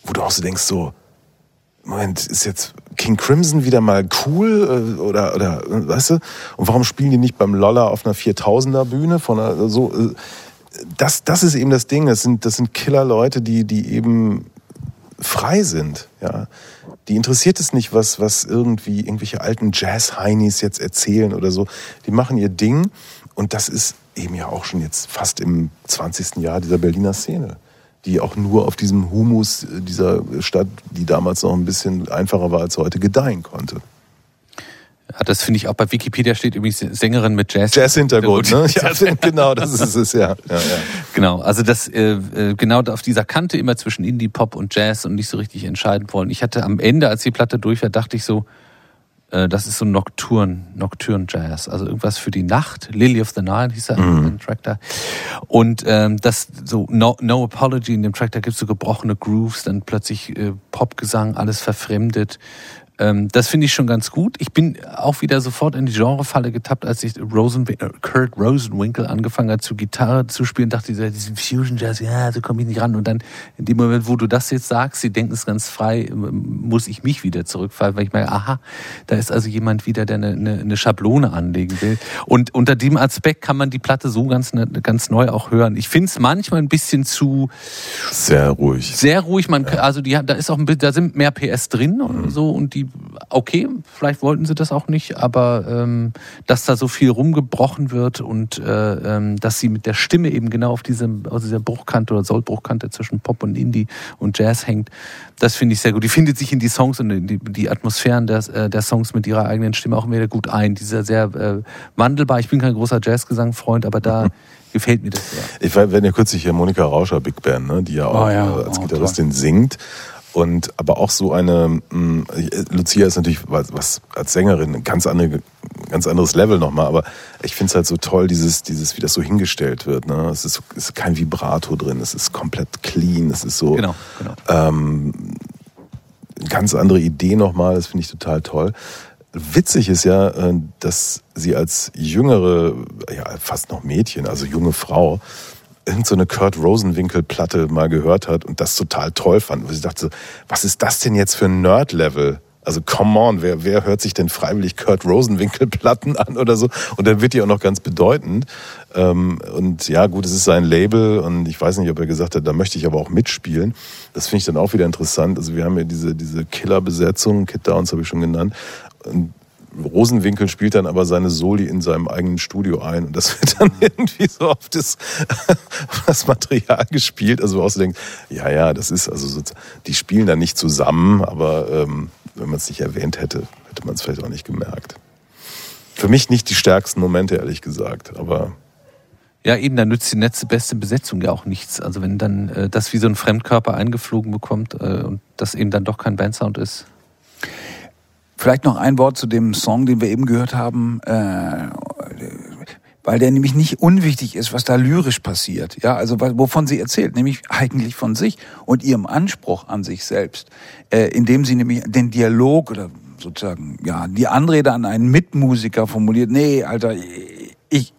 wo du auch so denkst, so, Moment, ist jetzt King Crimson wieder mal cool äh, oder, oder äh, weißt du? Und warum spielen die nicht beim Lolla auf einer 4000er Bühne von einer, so äh, das das ist eben das Ding, das sind das sind Killer Leute, die die eben frei sind, ja. Die interessiert es nicht, was was irgendwie irgendwelche alten Jazz Heinis jetzt erzählen oder so. Die machen ihr Ding und das ist eben ja auch schon jetzt fast im 20. Jahr dieser Berliner Szene die auch nur auf diesem Humus dieser Stadt, die damals noch ein bisschen einfacher war als heute, gedeihen konnte. Ja, das finde ich auch bei Wikipedia steht übrigens Sängerin mit Jazz. Jazz-Hintergrund, ne? Ja, genau, das ist es, ja. ja, ja. Genau, also das äh, äh, genau auf dieser Kante immer zwischen Indie, Pop und Jazz und nicht so richtig entscheiden wollen. Ich hatte am Ende, als die Platte durch war, dachte ich so, äh, das ist so Nocturne, Nocturne Jazz, also irgendwas für die Nacht. Lily of the Nile hieß er, Mhm. Track da. Und ähm, das so no, no Apology in dem Track, da gibt's so gebrochene Grooves, dann plötzlich äh, Popgesang, alles verfremdet. Ähm, das finde ich schon ganz gut. Ich bin auch wieder sofort in die Genrefalle getappt, als ich Rosen, äh, Kurt Rosenwinkel angefangen hat, zu Gitarre zu spielen, dachte ich, diesen Fusion Jazz, ja, so komme ich nicht ran. Und dann in dem Moment, wo du das jetzt sagst, sie denken es ganz frei, ähm, muss ich mich wieder zurückfallen, weil ich merke, aha, da ist also jemand wieder, der eine, eine, eine Schablone anlegen will. Und unter dem Aspekt kann man die Platte so ganz, ne, ganz neu auch hören. Ich finde es manchmal ein bisschen zu Sehr ruhig. sehr ruhig. Man, also die, da ist auch ein bisschen, da sind mehr PS drin und so und die, okay, vielleicht wollten sie das auch nicht, aber ähm, dass da so viel rumgebrochen wird und äh, ähm, dass sie mit der Stimme eben genau auf diesem, auf dieser Bruchkante oder Sollbruchkante zwischen Pop und Indie und Jazz hängt, das finde ich sehr gut. Die findet sich in die Songs und in die, die Atmosphären der, äh, der Songs mit ihrer eigenen Stimme auch wieder gut ein. Dieser sehr äh, wandelbar. Ich bin kein großer Jazzgesang-Freund, aber da gefällt mir das sehr. Ich war, hatten ja kürzlich hier Monika Rauscher Big Band, ne, die ja auch Oh ja, als oh, Gitarristin singt. Und aber auch so eine, mh, Lucia ist natürlich was, was als Sängerin ein ganz, andere, ganz anderes Level nochmal, aber ich finde es halt so toll, dieses, dieses, wie das so hingestellt wird. Ne? Es ist, ist kein Vibrato drin, es ist komplett clean, es ist so Genau, genau. ähm, eine ganz andere Idee nochmal, das finde ich total toll. Witzig ist ja, äh, dass sie als jüngere, ja fast noch Mädchen, also junge Frau, irgend so eine Kurt Rosenwinkel-Platte mal gehört hat und das total toll fand. Wo sie dachte, was ist das denn jetzt für ein Nerd-Level? Also come on, wer, wer hört sich denn freiwillig Kurt Rosenwinkel-Platten an oder so? Und dann wird die auch noch ganz bedeutend. Ähm, und ja, gut, es ist sein Label und ich weiß nicht, ob er gesagt hat, da möchte ich aber auch mitspielen. Das finde ich dann auch wieder interessant. Also wir haben ja diese, diese Killer-Besetzung, Kid Downs habe ich schon genannt. Und Rosenwinkel spielt dann aber seine Soli in seinem eigenen Studio ein und das wird dann irgendwie so auf das, auf das Material gespielt. Also auch so denkt, ja, ja, das ist, also so, die spielen dann nicht zusammen, aber ähm, wenn man es nicht erwähnt hätte, hätte man es vielleicht auch nicht gemerkt. Für mich nicht die stärksten Momente, ehrlich gesagt, aber Ja, eben, da nützt die letzte beste Besetzung ja auch nichts. Also wenn dann äh, das wie so ein Fremdkörper eingeflogen bekommt äh, und das eben dann doch kein Bandsound ist. Vielleicht noch ein Wort zu dem Song, den wir eben gehört haben, äh, weil der nämlich nicht unwichtig ist, was da lyrisch passiert. Ja, also wovon sie erzählt, nämlich eigentlich von sich und ihrem Anspruch an sich selbst, äh, indem sie nämlich den Dialog oder sozusagen ja die Anrede an einen Mitmusiker formuliert. Nee, Alter, ich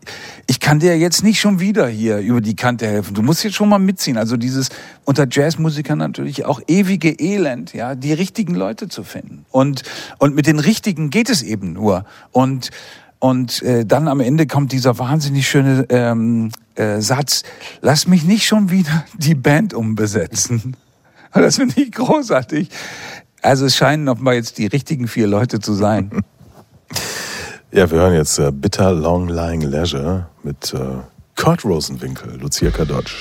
ich kann dir jetzt nicht schon wieder hier über die Kante helfen. Du musst jetzt schon mal mitziehen. Also dieses unter Jazzmusikern natürlich auch ewige Elend, ja, die richtigen Leute zu finden. Und und mit den richtigen geht es eben nur. Und und äh, dann am Ende kommt dieser wahnsinnig schöne ähm, äh, Satz: Lass mich nicht schon wieder die Band umbesetzen. Das finde ich großartig. Also es scheinen offenbar jetzt die richtigen vier Leute zu sein. ja, wir hören jetzt äh, Bitter Long Lying Leisure mit äh, Kurt Rosenwinkel, Lucia Kadocz.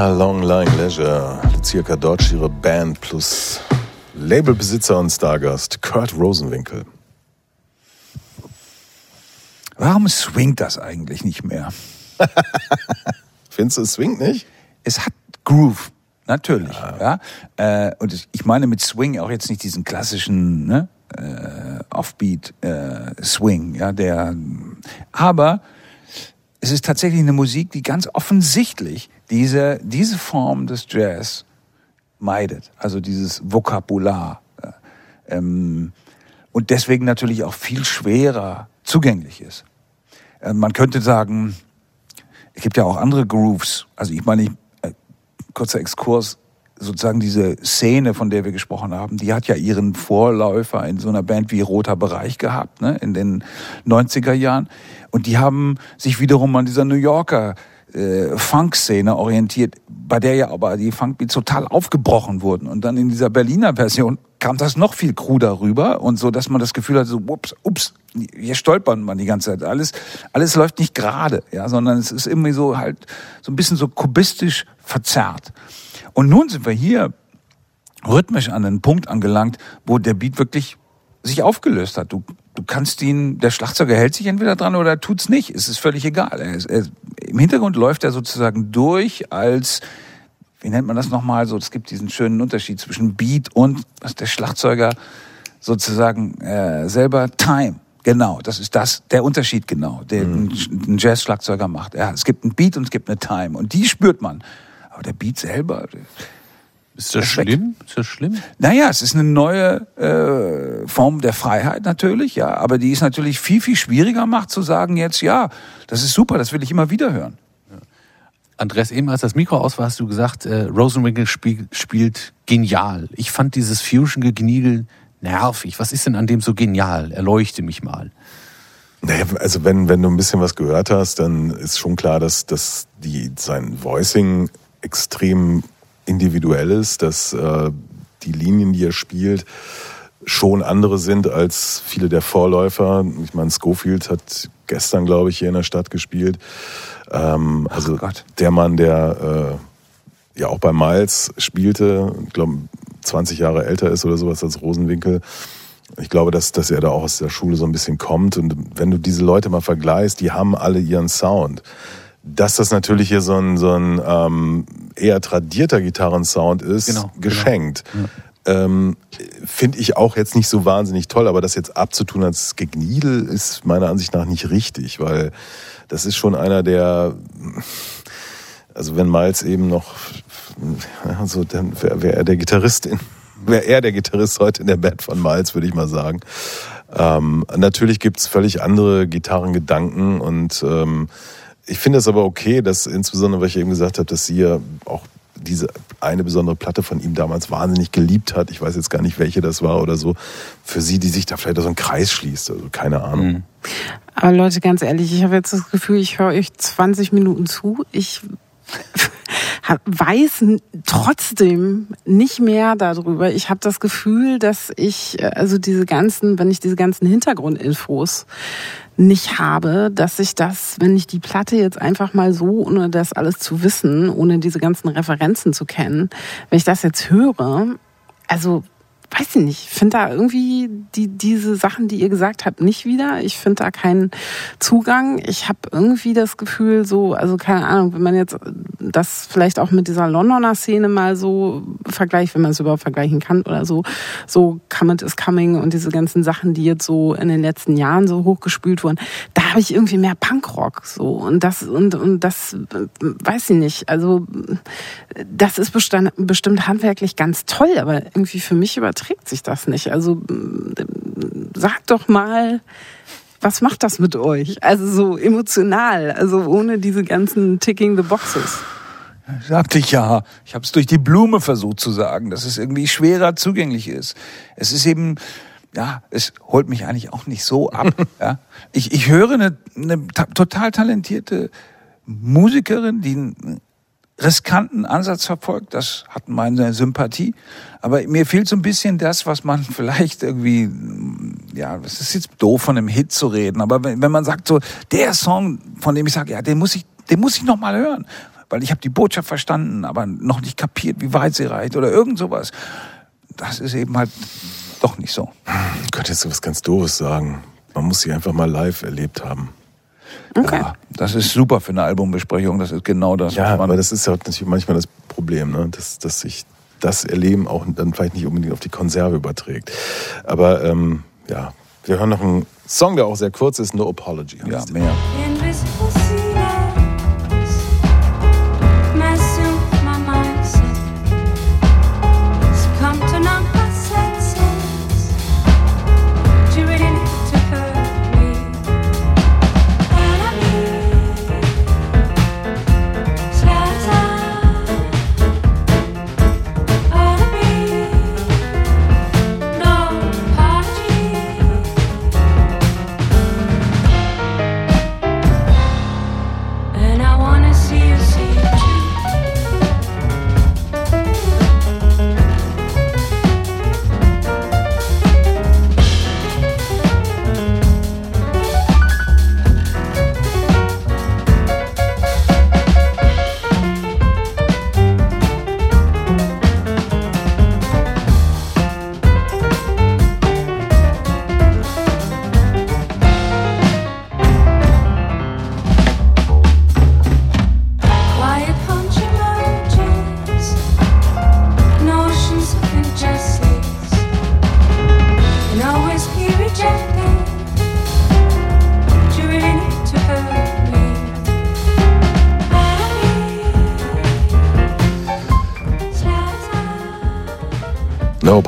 Bitter Long Lying Leisure. Lucia Cadocci, ihre Band plus Labelbesitzer und Stargast Kurt Rosenwinkel. Warum swingt das eigentlich nicht mehr? Findest du, es swingt nicht? Es hat Groove, natürlich. Ja. Äh, und ich- meine mit Swing auch jetzt nicht diesen klassischen ne, äh, Offbeat äh, Swing, ja, der. Aber es ist tatsächlich eine Musik, die ganz offensichtlich diese diese Form des Jazz meidet, also dieses Vokabular. äh, Ähm, und deswegen natürlich auch viel schwerer zugänglich ist. Äh, man könnte sagen, es gibt ja auch andere Grooves. Also ich meine, ich, äh, kurzer Exkurs, sozusagen diese Szene, von der wir gesprochen haben, die hat ja ihren Vorläufer in so einer Band wie Roter Bereich gehabt, ne, in den 90er Jahren. Und die haben sich wiederum an dieser New Yorker äh, Funk-Szene orientiert, bei der ja aber die Funkbeats total aufgebrochen wurden. Und dann in dieser Berliner Version kam das noch viel kruder rüber und so, dass man das Gefühl hat, so, ups, ups, hier stolpert man die ganze Zeit. Alles, alles läuft nicht gerade, ja, sondern es ist irgendwie so halt so ein bisschen so kubistisch verzerrt. Und nun sind wir hier rhythmisch an einen Punkt angelangt, wo der Beat wirklich sich aufgelöst hat. Du, du kannst ihn, der Schlagzeuger hält sich entweder dran oder er tut's nicht. Es ist völlig egal. Er ist, er, Im Hintergrund läuft er sozusagen durch als, wie nennt man das nochmal so, es gibt diesen schönen Unterschied zwischen Beat und, was der Schlagzeuger sozusagen äh, selber Time. Genau, das ist das, der Unterschied genau, den ein Jazz-Schlagzeuger macht. Ja, es gibt einen Beat und es gibt eine Time und die spürt man. Aber der Beat selber, Ist das ist weg. schlimm? Ist das schlimm? naja, es ist eine neue äh, Form der Freiheit natürlich, ja, aber die es natürlich viel, viel schwieriger macht zu sagen jetzt, ja, das ist super, das will ich immer wieder hören. Andreas, eben als das Mikro aus war, hast du gesagt, äh, Rosenwinkel spiel, spielt genial. Ich fand dieses Fusion-Gegniegel nervig. Was ist denn an dem so genial? Erleuchte mich mal. Naja, also wenn, wenn du ein bisschen was gehört hast, dann ist schon klar, dass, dass die, sein Voicing extrem individuell ist, dass äh, die Linien, die er spielt, schon andere sind als viele der Vorläufer. Ich meine, Schofield hat gestern, glaube ich, hier in der Stadt gespielt. Ähm, also der Mann, der äh, ja auch bei Miles spielte, ich glaube 20 Jahre älter ist oder sowas als Rosenwinkel. Ich glaube, dass, dass er da auch aus der Schule so ein bisschen kommt. Und wenn du diese Leute mal vergleichst, die haben alle ihren Sound. Dass das natürlich hier so ein, so ein ähm, eher tradierter Gitarrensound ist, Genau, geschenkt. Ähm, Finde ich auch jetzt nicht so wahnsinnig toll, aber das jetzt abzutun als Gegniedel ist meiner Ansicht nach nicht richtig, weil das ist schon einer der, also wenn Miles eben noch, also dann wäre wär er der Gitarrist in, wäre er der Gitarrist heute in der Band von Miles, würde ich mal sagen. Ähm, natürlich gibt's völlig andere Gitarrengedanken und ähm, ich finde es aber okay, dass insbesondere, weil ich eben gesagt habe, dass sie ja auch diese eine besondere Platte von ihm damals wahnsinnig geliebt hat. Ich weiß jetzt gar nicht, welche das war oder so. Für sie, die sich da vielleicht so ein Kreis schließt. Also keine Ahnung. Aber Leute, ganz ehrlich, ich habe jetzt das Gefühl, ich höre euch 20 Minuten zu. Ich weiß trotzdem nicht mehr darüber. Ich habe das Gefühl, dass ich äh, also diese ganzen, wenn ich diese ganzen Hintergrundinfos nicht habe, dass ich das, wenn ich die Platte jetzt einfach mal so, ohne das alles zu wissen, ohne diese ganzen Referenzen zu kennen, wenn ich das jetzt höre, also weiß ich nicht, ich finde da irgendwie die, diese Sachen, die ihr gesagt habt, nicht wieder. Ich finde da keinen Zugang. Ich habe irgendwie das Gefühl, so, also keine Ahnung, wenn man jetzt das vielleicht auch mit dieser Londoner Szene mal so vergleicht, wenn man es überhaupt vergleichen kann oder so, so Come It Is Coming und diese ganzen Sachen, die jetzt so in den letzten Jahren so hochgespült wurden, da habe ich irgendwie mehr Punkrock so und das und und das äh, weiß ich nicht. Also das ist bestimmt, bestimmt handwerklich ganz toll, aber irgendwie für mich überträgt sich das nicht. Also sagt doch mal, was macht das mit euch? Also so emotional, also ohne diese ganzen Ticking the Boxes. Sagte ich ja. Ich habe es durch die Blume versucht zu sagen, dass es irgendwie schwerer zugänglich ist. Es ist eben, ja, es holt mich eigentlich auch nicht so ab. ja. ich, ich höre eine, eine ta total talentierte Musikerin, die einen riskanten Ansatz verfolgt. Das hat meine Sympathie. Aber mir fehlt so ein bisschen das, was man vielleicht irgendwie, ja, es ist jetzt doof von einem Hit zu reden, aber wenn, wenn man sagt so, der Song, von dem ich sage, ja, den muss ich, den muss ich noch mal hören. weil ich habe die Botschaft verstanden, aber noch nicht kapiert, wie weit sie reicht oder irgend sowas. Das ist eben halt doch nicht so. Ich könnte jetzt was ganz Doofes sagen. Man muss sie einfach mal live erlebt haben. Okay. Ja, das ist super für eine Albumbesprechung. Das ist genau das, Ja, was man aber das ist ja natürlich manchmal das Problem, ne? dass, dass sich das Erleben auch dann vielleicht nicht unbedingt auf die Konserve überträgt. Aber ähm, ja, wir hören noch einen Song, der auch sehr kurz ist, No Apology. ja mehr.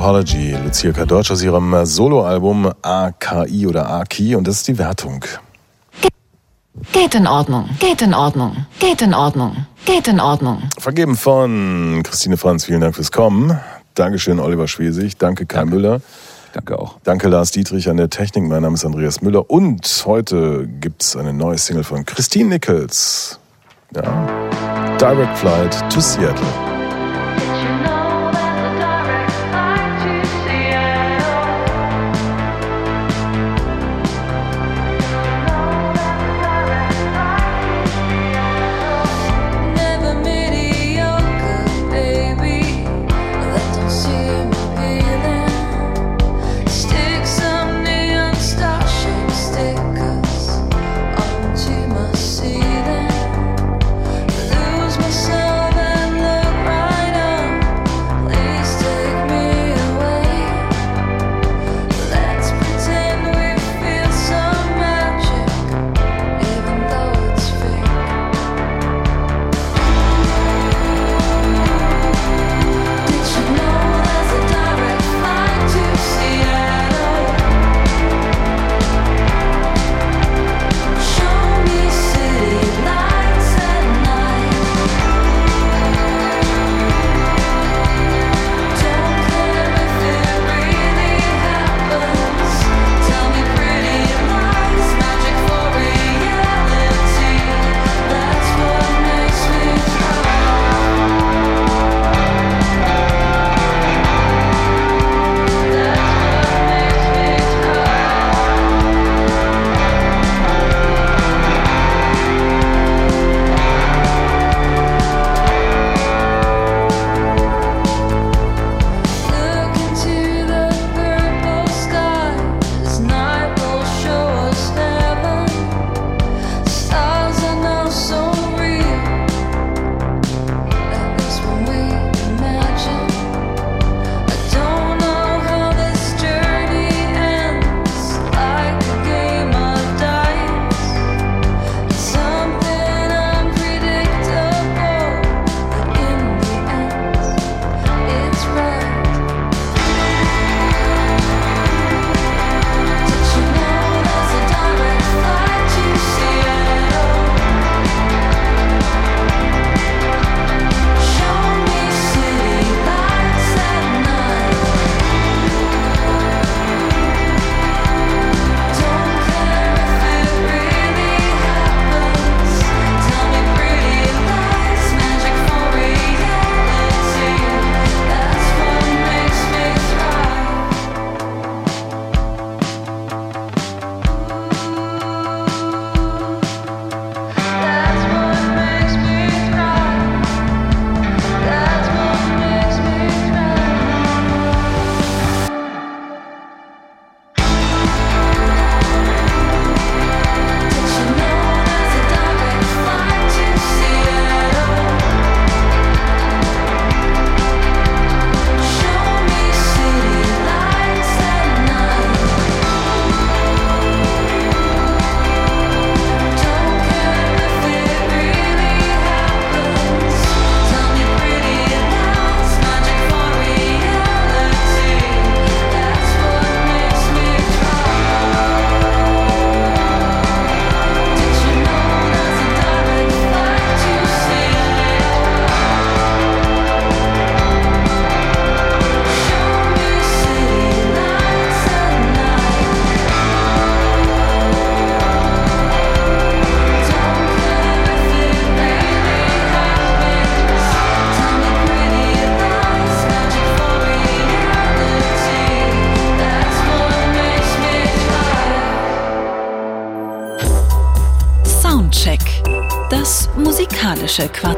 Apology, Lucia Kadocz aus ihrem Soloalbum AKI oder AKI und das ist die Wertung. Geht in Ordnung, geht in Ordnung, geht in Ordnung, geht in Ordnung. Vergeben von Christine Franz, vielen Dank fürs Kommen. Dankeschön, Oliver Schwesig. Danke, Kai Müller. Danke auch. Danke, Lars Dietrich an der Technik. Mein Name ist Andreas Müller. Und heute gibt's eine neue Single von Christine Nichols. Ja. Direct Flight to Seattle. Musikalische Quartett.